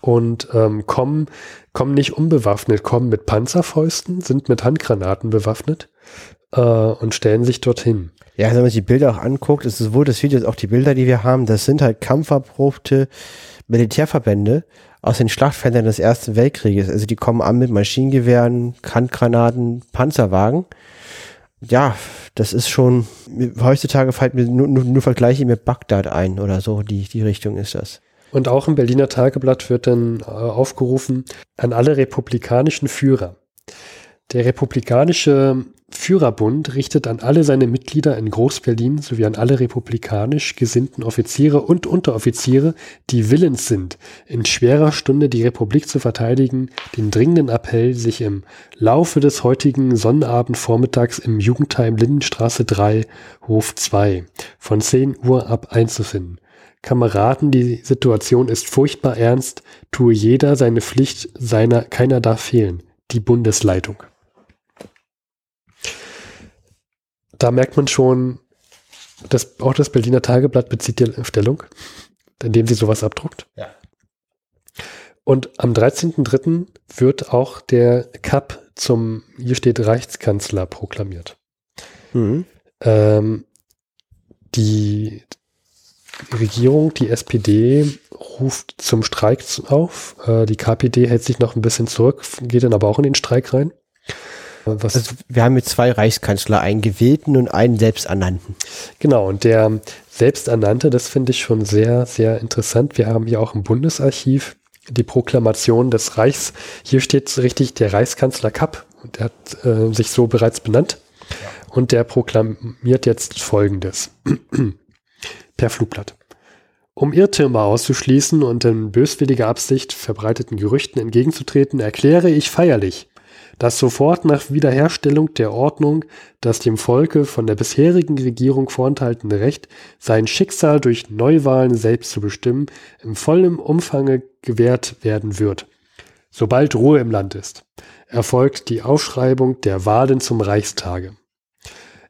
und ähm, kommen, kommen nicht unbewaffnet, kommen mit Panzerfäusten, sind mit Handgranaten bewaffnet äh, und stellen sich dorthin. Ja, wenn man sich die Bilder auch anguckt, ist sowohl das Video als auch die Bilder, die wir haben, das sind halt kampferprobte Militärverbände aus den Schlachtfeldern des Ersten Weltkrieges. Also die kommen an mit Maschinengewehren, Handgranaten, Panzerwagen. Ja, das ist schon, heutzutage fällt mir nur, nur, nur Vergleiche mit Bagdad ein oder so, die, die Richtung ist das. Und auch im Berliner Tageblatt wird dann äh, aufgerufen an alle republikanischen Führer. Der republikanische Führerbund richtet an alle seine Mitglieder in Groß-Berlin sowie an alle republikanisch gesinnten Offiziere und Unteroffiziere, die willens sind, in schwerer Stunde die Republik zu verteidigen, den dringenden Appell, sich im Laufe des heutigen Sonnabendvormittags im Jugendheim Lindenstraße 3, Hof 2 von 10 Uhr ab einzufinden. Kameraden, die Situation ist furchtbar ernst, tue jeder seine Pflicht, seiner, keiner darf fehlen. Die Bundesleitung. Da merkt man schon, dass auch das Berliner Tageblatt bezieht die Stellung, indem sie sowas abdruckt. Ja. Und am 13.03. wird auch der Cup zum, hier steht Reichskanzler proklamiert. Mhm. Ähm, die Regierung, die SPD ruft zum Streik auf. Äh, die KPD hält sich noch ein bisschen zurück, geht dann aber auch in den Streik rein. Was also wir haben mit zwei Reichskanzler, einen gewählten und einen selbsternannten. Genau, und der selbsternannte, das finde ich schon sehr, sehr interessant. Wir haben hier auch im Bundesarchiv die Proklamation des Reichs. Hier steht richtig der Reichskanzler Kapp und der hat äh, sich so bereits benannt. Ja. Und der proklamiert jetzt Folgendes. <clears throat> per Flugblatt. Um Irrtümer auszuschließen und in böswilliger Absicht verbreiteten Gerüchten entgegenzutreten, erkläre ich feierlich, dass sofort nach Wiederherstellung der Ordnung das dem Volke von der bisherigen Regierung vorenthaltene Recht, sein Schicksal durch Neuwahlen selbst zu bestimmen, im vollen Umfange gewährt werden wird. Sobald Ruhe im Land ist, erfolgt die Ausschreibung der Wahlen zum Reichstage.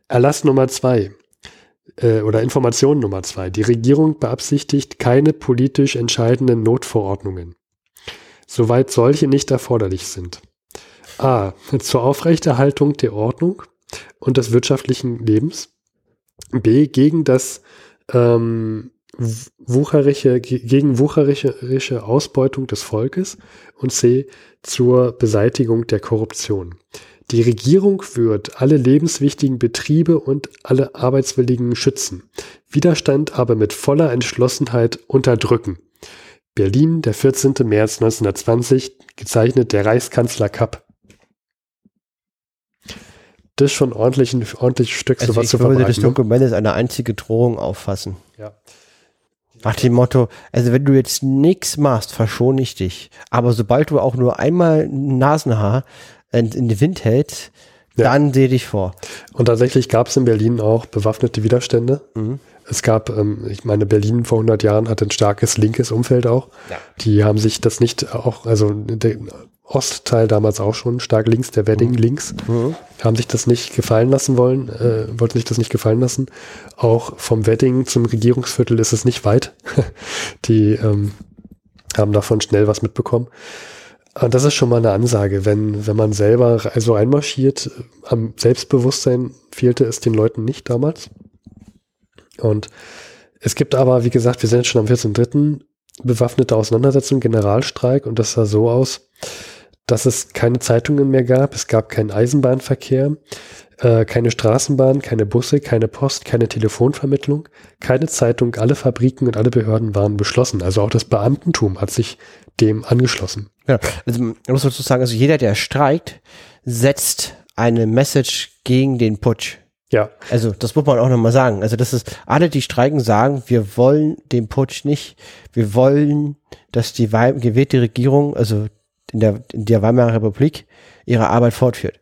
Erlass Nummer zwei äh, oder Information Nummer zwei. Die Regierung beabsichtigt keine politisch entscheidenden Notverordnungen, soweit solche nicht erforderlich sind. A. Zur Aufrechterhaltung der Ordnung und des wirtschaftlichen Lebens. B. Gegen das ähm, wucherische, gegen wucherische Ausbeutung des Volkes. Und C. Zur Beseitigung der Korruption. Die Regierung wird alle lebenswichtigen Betriebe und alle Arbeitswilligen schützen, Widerstand aber mit voller Entschlossenheit unterdrücken. Berlin, der 14. März 1920, gezeichnet der Reichskanzler Kapp das schon ordentlich ein ordentliches Stück, also sowas ich zu würde das ne? Dokument als eine einzige Drohung auffassen. Ja. Nach dem Motto, also wenn du jetzt nichts machst, verschone ich dich. Aber sobald du auch nur einmal ein Nasenhaar in, in den Wind hältst, ja. dann sehe dich vor. Und tatsächlich gab es in Berlin auch bewaffnete Widerstände. Mhm. Es gab, ähm, ich meine, Berlin vor 100 Jahren hatte ein starkes linkes Umfeld auch. Ja. Die haben sich das nicht auch, also Ostteil damals auch schon, stark links, der Wedding mhm. links, mhm. haben sich das nicht gefallen lassen wollen, äh, wollten sich das nicht gefallen lassen. Auch vom Wedding zum Regierungsviertel ist es nicht weit. <laughs> Die ähm, haben davon schnell was mitbekommen. Und das ist schon mal eine Ansage, wenn, wenn man selber also einmarschiert, am Selbstbewusstsein fehlte es den Leuten nicht damals. Und es gibt aber, wie gesagt, wir sind jetzt schon am 14.3. bewaffnete Auseinandersetzung, Generalstreik und das sah so aus, dass es keine Zeitungen mehr gab, es gab keinen Eisenbahnverkehr, äh, keine Straßenbahn, keine Busse, keine Post, keine Telefonvermittlung, keine Zeitung, alle Fabriken und alle Behörden waren beschlossen. Also auch das Beamtentum hat sich dem angeschlossen. Ja, also man muss dazu sagen, also jeder, der streikt, setzt eine Message gegen den Putsch. Ja. Also das muss man auch nochmal sagen. Also das ist, alle, die streiken, sagen, wir wollen den Putsch nicht. Wir wollen, dass die gewählte Regierung, also in der, in der Weimarer Republik, ihre Arbeit fortführt.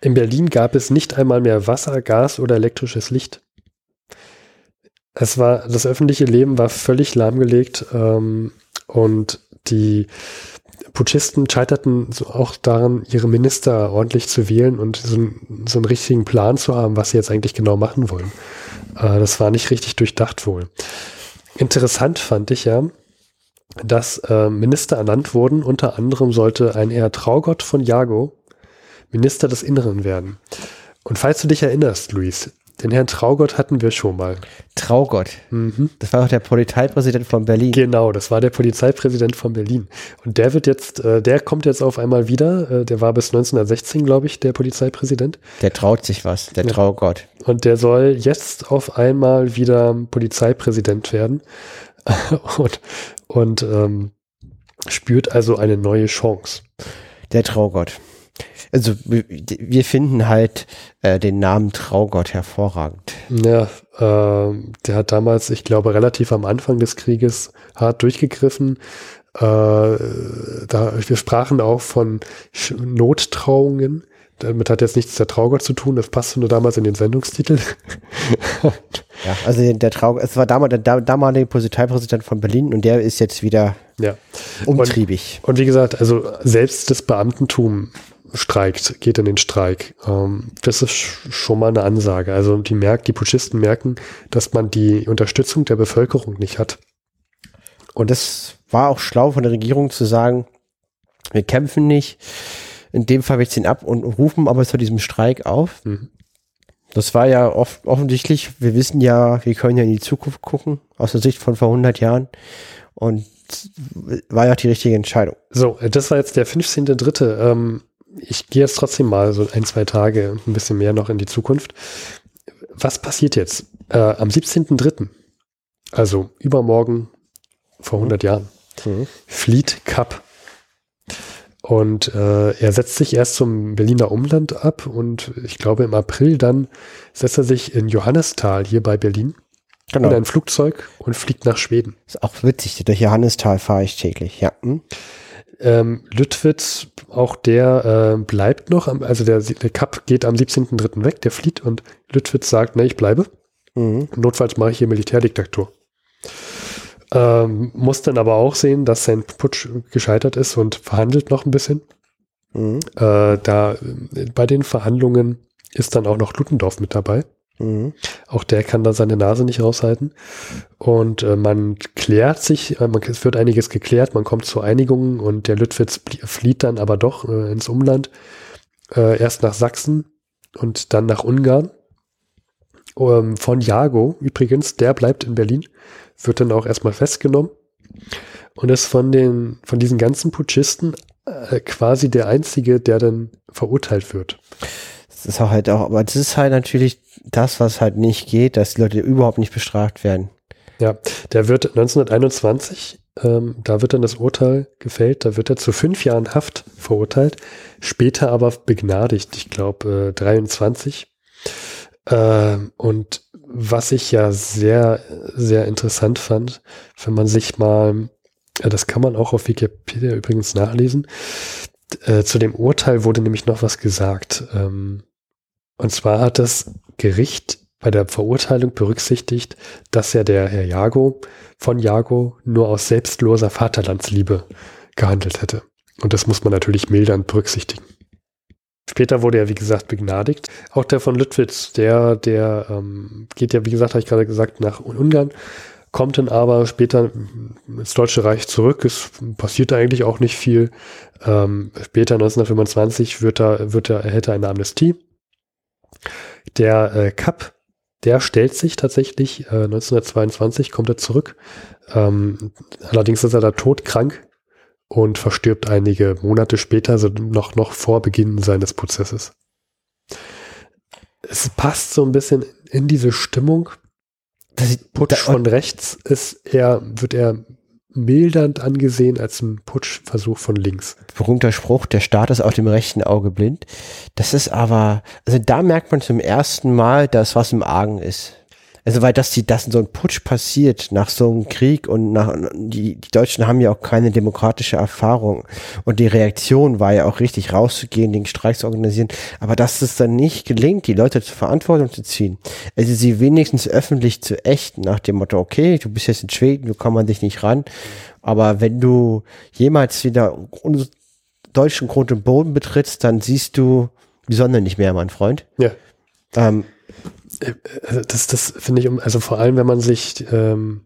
In Berlin gab es nicht einmal mehr Wasser, Gas oder elektrisches Licht. Es war, das öffentliche Leben war völlig lahmgelegt ähm, und die Putschisten scheiterten so auch daran, ihre Minister ordentlich zu wählen und so, so einen richtigen Plan zu haben, was sie jetzt eigentlich genau machen wollen. Äh, das war nicht richtig durchdacht wohl. Interessant fand ich ja, dass äh, Minister ernannt wurden. Unter anderem sollte ein Herr Traugott von Jago Minister des Inneren werden. Und falls du dich erinnerst, Luis, den Herrn Traugott hatten wir schon mal. Traugott. Mhm. Das war auch der Polizeipräsident von Berlin. Genau, das war der Polizeipräsident von Berlin. Und der wird jetzt, äh, der kommt jetzt auf einmal wieder. Äh, der war bis 1916, glaube ich, der Polizeipräsident. Der traut sich was, der ja. Traugott. Und der soll jetzt auf einmal wieder Polizeipräsident werden. <laughs> und und ähm, spürt also eine neue Chance. Der Traugott also wir finden halt äh, den Namen Traugott hervorragend. Ja, äh, der hat damals, ich glaube, relativ am Anfang des Krieges hart durchgegriffen. Äh, da, wir sprachen auch von Nottrauungen. Damit hat jetzt nichts der Traugott zu tun, das passte nur damals in den Sendungstitel. <laughs> ja, also der Traugott, es war damals der damalige Polizeipräsident von Berlin und der ist jetzt wieder ja. umtriebig. Und, und wie gesagt, also selbst das Beamtentum streikt, geht in den Streik. Ähm, das ist schon mal eine Ansage. Also die merkt, die Putschisten merken, dass man die Unterstützung der Bevölkerung nicht hat. Und das war auch schlau von der Regierung zu sagen, wir kämpfen nicht, in dem Fall wir ziehen ab und rufen aber zu diesem Streik auf. Mhm. Das war ja oft, offensichtlich, wir wissen ja, wir können ja in die Zukunft gucken, aus der Sicht von vor 100 Jahren. Und war ja auch die richtige Entscheidung. So, das war jetzt der 15.3. Ähm, ich gehe jetzt trotzdem mal so ein, zwei Tage, ein bisschen mehr noch in die Zukunft. Was passiert jetzt? Äh, am 17.3., also übermorgen vor 100 Jahren, mhm. flieht Cup. Und äh, er setzt sich erst zum Berliner Umland ab und ich glaube im April dann setzt er sich in Johannisthal hier bei Berlin genau. in ein Flugzeug und fliegt nach Schweden. Ist auch witzig, durch Johannisthal fahre ich täglich, ja. Hm? Ähm, Lüttwitz, auch der äh, bleibt noch, am, also der, der Cup geht am 17.03. weg, der flieht und Lüttwitz sagt, ne, ich bleibe. Mhm. Notfalls mache ich hier Militärdiktatur. Ähm, muss dann aber auch sehen, dass sein Putsch gescheitert ist und verhandelt noch ein bisschen. Mhm. Äh, da bei den Verhandlungen ist dann auch noch Luttendorf mit dabei. Mhm. Auch der kann da seine Nase nicht raushalten. Und äh, man klärt sich, äh, man, es wird einiges geklärt, man kommt zu Einigungen und der Lüttwitz flieht dann aber doch äh, ins Umland. Äh, erst nach Sachsen und dann nach Ungarn. Ähm, von Jago übrigens, der bleibt in Berlin, wird dann auch erstmal festgenommen und ist von den, von diesen ganzen Putschisten äh, quasi der einzige, der dann verurteilt wird. Das ist auch halt auch, aber das ist halt natürlich das, was halt nicht geht, dass die Leute überhaupt nicht bestraft werden. Ja, der wird 1921, ähm, da wird dann das Urteil gefällt, da wird er zu fünf Jahren Haft verurteilt, später aber begnadigt, ich glaube äh, 23. Äh, und was ich ja sehr, sehr interessant fand, wenn man sich mal, äh, das kann man auch auf Wikipedia übrigens nachlesen, äh, zu dem Urteil wurde nämlich noch was gesagt. Ähm, und zwar hat das Gericht bei der Verurteilung berücksichtigt, dass ja der Herr Jago von Jago nur aus selbstloser Vaterlandsliebe gehandelt hätte. Und das muss man natürlich mildernd berücksichtigen. Später wurde er, wie gesagt, begnadigt. Auch der von Lüttwitz, der, der ähm, geht ja, wie gesagt, habe ich gerade gesagt, nach Ungarn, kommt dann aber später ins Deutsche Reich zurück. Es passiert eigentlich auch nicht viel. Ähm, später 1925 wird er, wird er, erhält er eine Amnestie der äh, Cup, der stellt sich tatsächlich, äh, 1922 kommt er zurück. Ähm, allerdings ist er da todkrank und verstirbt einige Monate später, also noch, noch vor Beginn seines Prozesses. Es passt so ein bisschen in diese Stimmung. Das Putsch da, von rechts ist eher, wird er mildernd angesehen als ein Putschversuch von links. Berühmter Spruch, der Staat ist auf dem rechten Auge blind. Das ist aber, also da merkt man zum ersten Mal, dass was im Argen ist. Also weil das, die, dass so ein Putsch passiert nach so einem Krieg und nach, die, die Deutschen haben ja auch keine demokratische Erfahrung und die Reaktion war ja auch richtig rauszugehen, den Streik zu organisieren, aber dass es dann nicht gelingt, die Leute zur Verantwortung zu ziehen, also sie wenigstens öffentlich zu ächten nach dem Motto, okay, du bist jetzt in Schweden, du kommst man dich nicht ran, aber wenn du jemals wieder deutschen Grund und Boden betrittst, dann siehst du die Sonne nicht mehr, mein Freund. Ja. Ähm, das, das finde ich, also vor allem, wenn man sich, ähm,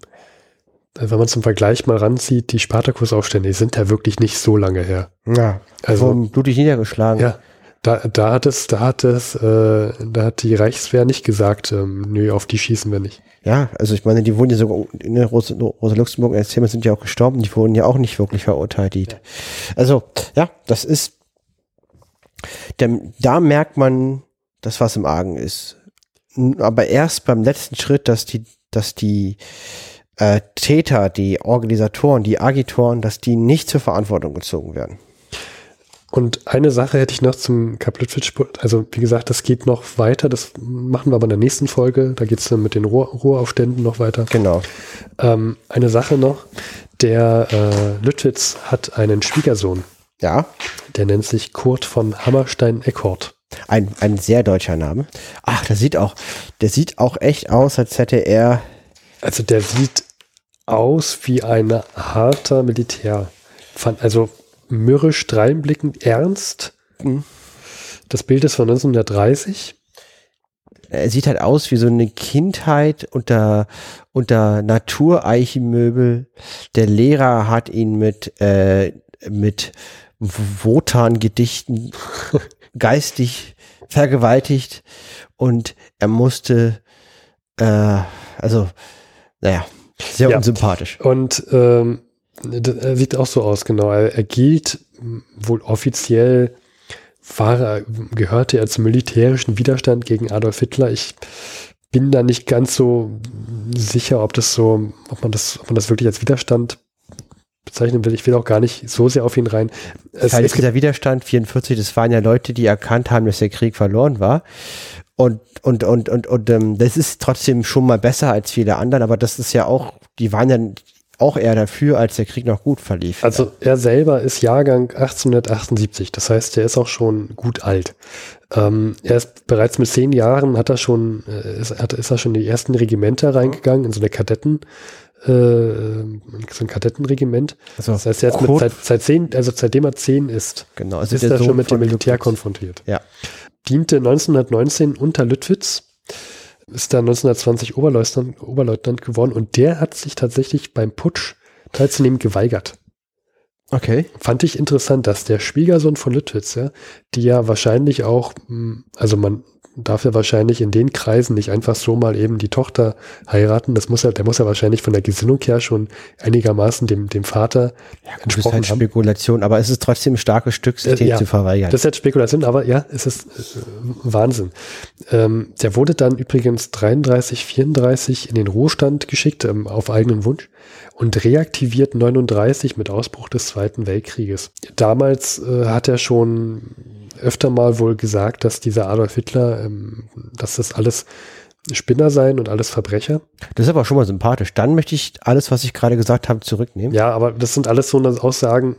wenn man zum Vergleich mal ranzieht, die Spartakus-Aufstände, die sind ja wirklich nicht so lange her. Ja, also blutig niedergeschlagen. Ja, da, da hat es, da hat es, äh, da hat die Reichswehr nicht gesagt, ähm, nö, auf die schießen wir nicht. Ja, also ich meine, die wurden ja sogar in der Rosa, Rosa Luxemburg erzählen, sind ja auch gestorben, die wurden ja auch nicht wirklich verurteilt. Die. Also, ja, das ist, denn da merkt man, das was im Argen ist aber erst beim letzten Schritt, dass die, dass die äh, Täter, die Organisatoren, die Agitoren, dass die nicht zur Verantwortung gezogen werden. Und eine Sache hätte ich noch zum Kaplitzwitsch, also wie gesagt, das geht noch weiter, das machen wir aber in der nächsten Folge, da geht es dann mit den Ruhr Ruhraufständen noch weiter. Genau. Ähm, eine Sache noch, der äh, Lüttwitz hat einen Schwiegersohn. Ja. Der nennt sich Kurt von Hammerstein-Eckhort. Ein, ein sehr deutscher Name. Ach, der sieht auch, der sieht auch echt aus, als hätte er. Also der sieht aus wie ein harter Militär. Also mürrisch dreinblickend ernst. Mhm. Das Bild ist von 1930. Er sieht halt aus wie so eine Kindheit unter, unter Natureichenmöbel. Der Lehrer hat ihn mit, äh, mit Wotan-Gedichten <laughs> geistig vergewaltigt und er musste, äh, also, naja, sehr ja. unsympathisch. Und ähm, er sieht auch so aus, genau. Er, er gilt wohl offiziell, war er, gehörte er zum militärischen Widerstand gegen Adolf Hitler. Ich bin da nicht ganz so sicher, ob das so, ob man das, ob man das wirklich als Widerstand bezeichnen will. Ich will auch gar nicht so sehr auf ihn rein. Es, es dieser Widerstand 44, das waren ja Leute, die erkannt haben, dass der Krieg verloren war. Und, und, und, und, und ähm, das ist trotzdem schon mal besser als viele anderen, aber das ist ja auch, die waren ja auch eher dafür, als der Krieg noch gut verlief. Also er selber ist Jahrgang 1878, das heißt, er ist auch schon gut alt. Ähm, er ist bereits mit zehn Jahren, hat er schon, äh, ist, hat, ist er schon in die ersten Regimenter reingegangen, in so eine Kadetten, äh, so ein Kadettenregiment. Also, das heißt, er ist mit, seit, seit zehn, also seitdem er zehn ist, genau, also ist er schon mit dem Militär Lüttwitz. konfrontiert. Ja. Diente 1919 unter Lüttwitz, ist dann 1920 Oberleutnant, Oberleutnant geworden und der hat sich tatsächlich beim Putsch teilzunehmen geweigert. Okay. Fand ich interessant, dass der Schwiegersohn von Lüttwitz, ja, die ja wahrscheinlich auch, hm, also man darf er wahrscheinlich in den Kreisen nicht einfach so mal eben die Tochter heiraten. Das muss er, der muss ja wahrscheinlich von der Gesinnung her schon einigermaßen dem, dem Vater ja, gut, entsprochen das ist halt haben. Spekulation, aber es ist trotzdem ein starkes Stück, sich äh, ja, zu verweigern. Das ist jetzt Spekulation, aber ja, es ist äh, Wahnsinn. Ähm, der wurde dann übrigens 33, 34 in den Ruhestand geschickt, ähm, auf eigenen Wunsch und reaktiviert 39 mit Ausbruch des Zweiten Weltkrieges. Damals äh, hat er schon öfter mal wohl gesagt, dass dieser Adolf Hitler, ähm, dass das alles Spinner seien und alles Verbrecher. Das ist aber schon mal sympathisch. Dann möchte ich alles, was ich gerade gesagt habe, zurücknehmen. Ja, aber das sind alles so Aussagen,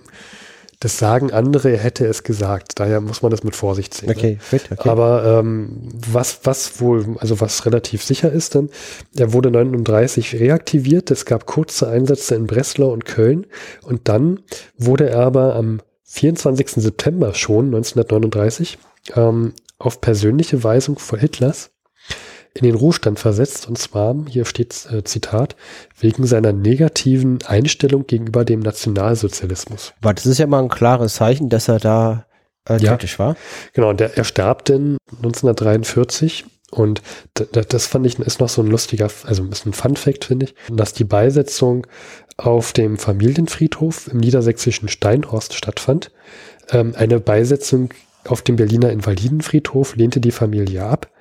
das sagen andere, er hätte es gesagt. Daher muss man das mit Vorsicht sehen. Okay, ne? okay. Aber ähm, was, was wohl, also was relativ sicher ist dann, er wurde 39 reaktiviert. Es gab kurze Einsätze in Breslau und Köln. Und dann wurde er aber am 24. September schon 1939 ähm, auf persönliche Weisung von Hitlers in den Ruhestand versetzt. Und zwar, hier steht äh, Zitat, wegen seiner negativen Einstellung gegenüber dem Nationalsozialismus. Aber das ist ja mal ein klares Zeichen, dass er da äh, ja. war. Genau, und der, er starb denn 1943 Und das fand ich, ist noch so ein lustiger, also ein Fun Fact, finde ich, dass die Beisetzung auf dem Familienfriedhof im niedersächsischen Steinhorst stattfand. Ähm, eine Beisetzung auf dem Berliner Invalidenfriedhof lehnte die Familie ab,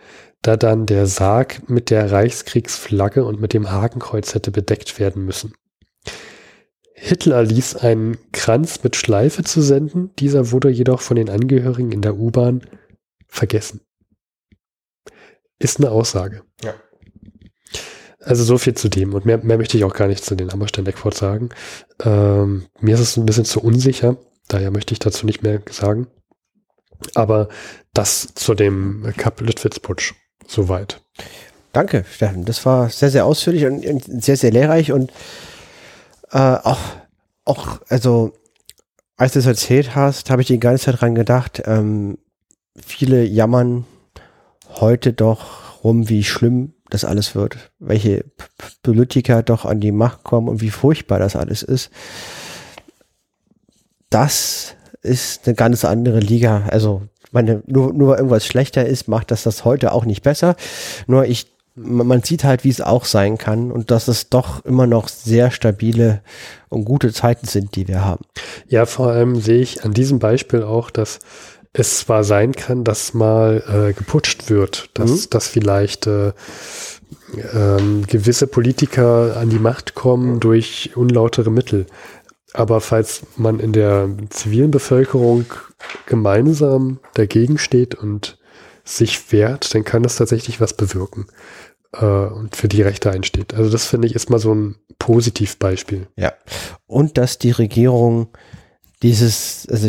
da dann der Sarg mit der Reichskriegsflagge und mit dem Hakenkreuz hätte bedeckt werden müssen. Hitler ließ einen Kranz mit Schleife zu senden, dieser wurde jedoch von den Angehörigen in der U-Bahn vergessen. Ist eine Aussage. Ja. Also so viel zu dem. Und mehr, mehr möchte ich auch gar nicht zu den Hammerstein-Eckford sagen. Ähm, mir ist es ein bisschen zu unsicher. Daher möchte ich dazu nicht mehr sagen. Aber das zu dem Kap Litwitz-Putsch. Soweit. Danke, Steffen. Das war sehr, sehr ausführlich und, und sehr, sehr lehrreich und äh, auch, auch, also, als du es erzählt hast, habe ich die ganze Zeit dran gedacht, ähm, viele jammern heute doch rum, wie schlimm das alles wird, welche Politiker doch an die Macht kommen und wie furchtbar das alles ist. Das ist eine ganz andere Liga. Also, meine, nur, nur weil irgendwas schlechter ist, macht das das heute auch nicht besser. Nur ich man sieht halt, wie es auch sein kann und dass es doch immer noch sehr stabile und gute Zeiten sind, die wir haben. Ja, vor allem sehe ich an diesem Beispiel auch, dass es zwar sein kann, dass mal äh, geputscht wird, dass, mhm. dass vielleicht äh, ähm, gewisse Politiker an die Macht kommen durch unlautere Mittel. Aber falls man in der zivilen Bevölkerung gemeinsam dagegen steht und sich wehrt, dann kann das tatsächlich was bewirken äh, und für die Rechte einsteht. Also das finde ich ist mal so ein Positivbeispiel. Ja. Und dass die Regierung dieses, also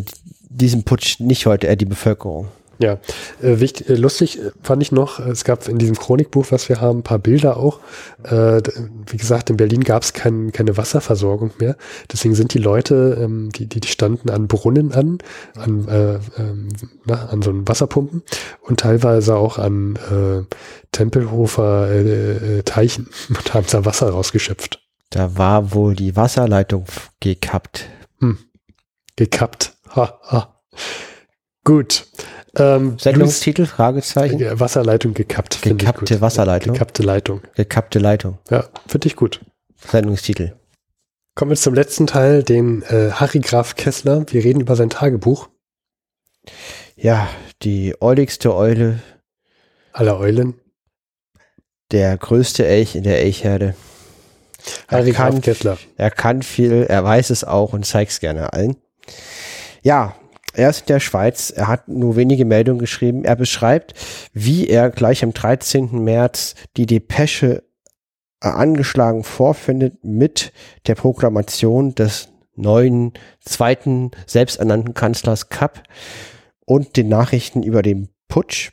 diesen Putsch nicht heute, eher die Bevölkerung. Ja, äh, wichtig, äh, lustig äh, fand ich noch, es gab in diesem Chronikbuch, was wir haben, ein paar Bilder auch. Äh, wie gesagt, in Berlin gab es kein, keine Wasserversorgung mehr. Deswegen sind die Leute, ähm, die, die standen an Brunnen an, an, äh, ähm, na, an so einen Wasserpumpen und teilweise auch an äh, Tempelhofer äh, äh, Teichen <laughs> und haben da Wasser rausgeschöpft. Da war wohl die Wasserleitung gekappt. Hm. Gekappt. Ha, <laughs> ha. Gut. Ähm, Sendungstitel, Fragezeichen. Wasserleitung gekappt. Gekappte Wasserleitung. Gekappte Leitung. Gekappte Leitung. Ja, finde ich gut. Sendungstitel. Kommen wir zum letzten Teil, den äh, Harry Graf Kessler. Wir reden über sein Tagebuch. Ja, die euligste Eule. Aller Eulen. Der größte Elch in der Elchherde. Harry er Graf Kessler. Er kann viel, er weiß es auch und zeigt es gerne allen. Ja, er ist in der Schweiz, er hat nur wenige Meldungen geschrieben. Er beschreibt, wie er gleich am 13. März die Depesche äh, angeschlagen vorfindet mit der Proklamation des neuen zweiten selbsternannten Kanzlers Kapp und den Nachrichten über den Putsch.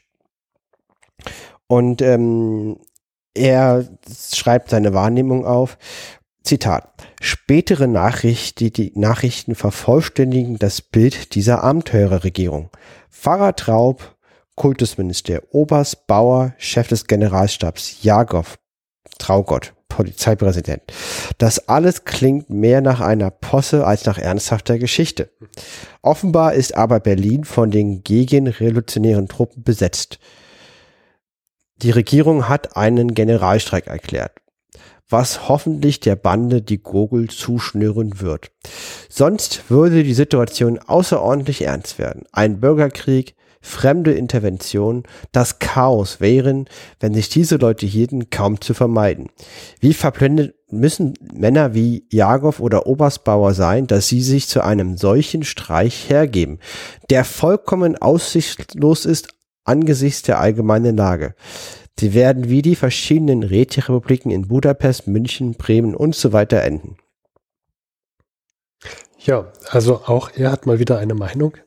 Und ähm, er schreibt seine Wahrnehmung auf Zitat. Spätere Nachricht, die, die Nachrichten vervollständigen das Bild dieser Abenteurerregierung. Pfarrer Traub, Kultusminister, Oberst Bauer, Chef des Generalstabs, Jagow, Traugott, Polizeipräsident. Das alles klingt mehr nach einer Posse als nach ernsthafter Geschichte. Offenbar ist aber Berlin von den gegenrevolutionären Truppen besetzt. Die Regierung hat einen Generalstreik erklärt was hoffentlich der Bande die Gurgel zuschnüren wird. Sonst würde die Situation außerordentlich ernst werden. Ein Bürgerkrieg, fremde Intervention, das Chaos wären, wenn sich diese Leute hielten, kaum zu vermeiden. Wie verblendet müssen Männer wie Jagow oder Oberstbauer sein, dass sie sich zu einem solchen Streich hergeben, der vollkommen aussichtslos ist angesichts der allgemeinen Lage. Sie werden wie die verschiedenen Räterepubliken in Budapest, München, Bremen und so weiter enden. Ja, also auch er hat mal wieder eine Meinung.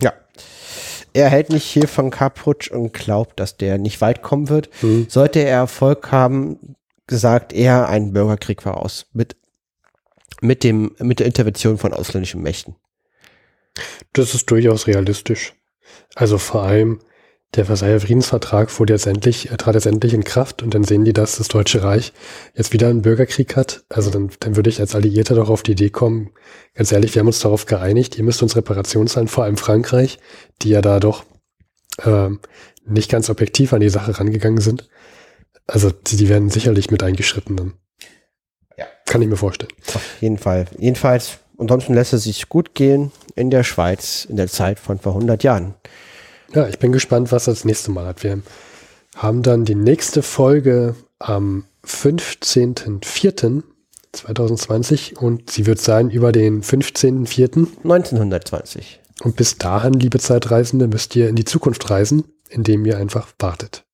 Ja. Er hält nicht hier von Kaputsch und glaubt, dass der nicht weit kommen wird. Mhm. Sollte er Erfolg haben, gesagt er einen Bürgerkrieg voraus. Mit, mit, dem, mit der Intervention von ausländischen Mächten. Das ist durchaus realistisch. Also vor allem, der Versailler Friedensvertrag wurde jetzt endlich, äh, trat jetzt endlich in Kraft und dann sehen die, dass das Deutsche Reich jetzt wieder einen Bürgerkrieg hat. Also dann, dann würde ich als Alliierter doch auf die Idee kommen, ganz ehrlich, wir haben uns darauf geeinigt, ihr müsst uns Reparationen zahlen, vor allem Frankreich, die ja da doch ähm, nicht ganz objektiv an die Sache rangegangen sind. Also die, die werden sicherlich mit eingeschritten dann. Ja. Kann ich mir vorstellen. Auf jeden Fall. Jedenfalls, ansonsten lässt es sich gut gehen in der Schweiz in der Zeit von vor 100 Jahren. Ja, ich bin gespannt, was das nächste Mal hat. Wir haben dann die nächste Folge am 15.04.2020 und sie wird sein über den 15.04. 1920. Und bis dahin, liebe Zeitreisende, müsst ihr in die Zukunft reisen, indem ihr einfach wartet.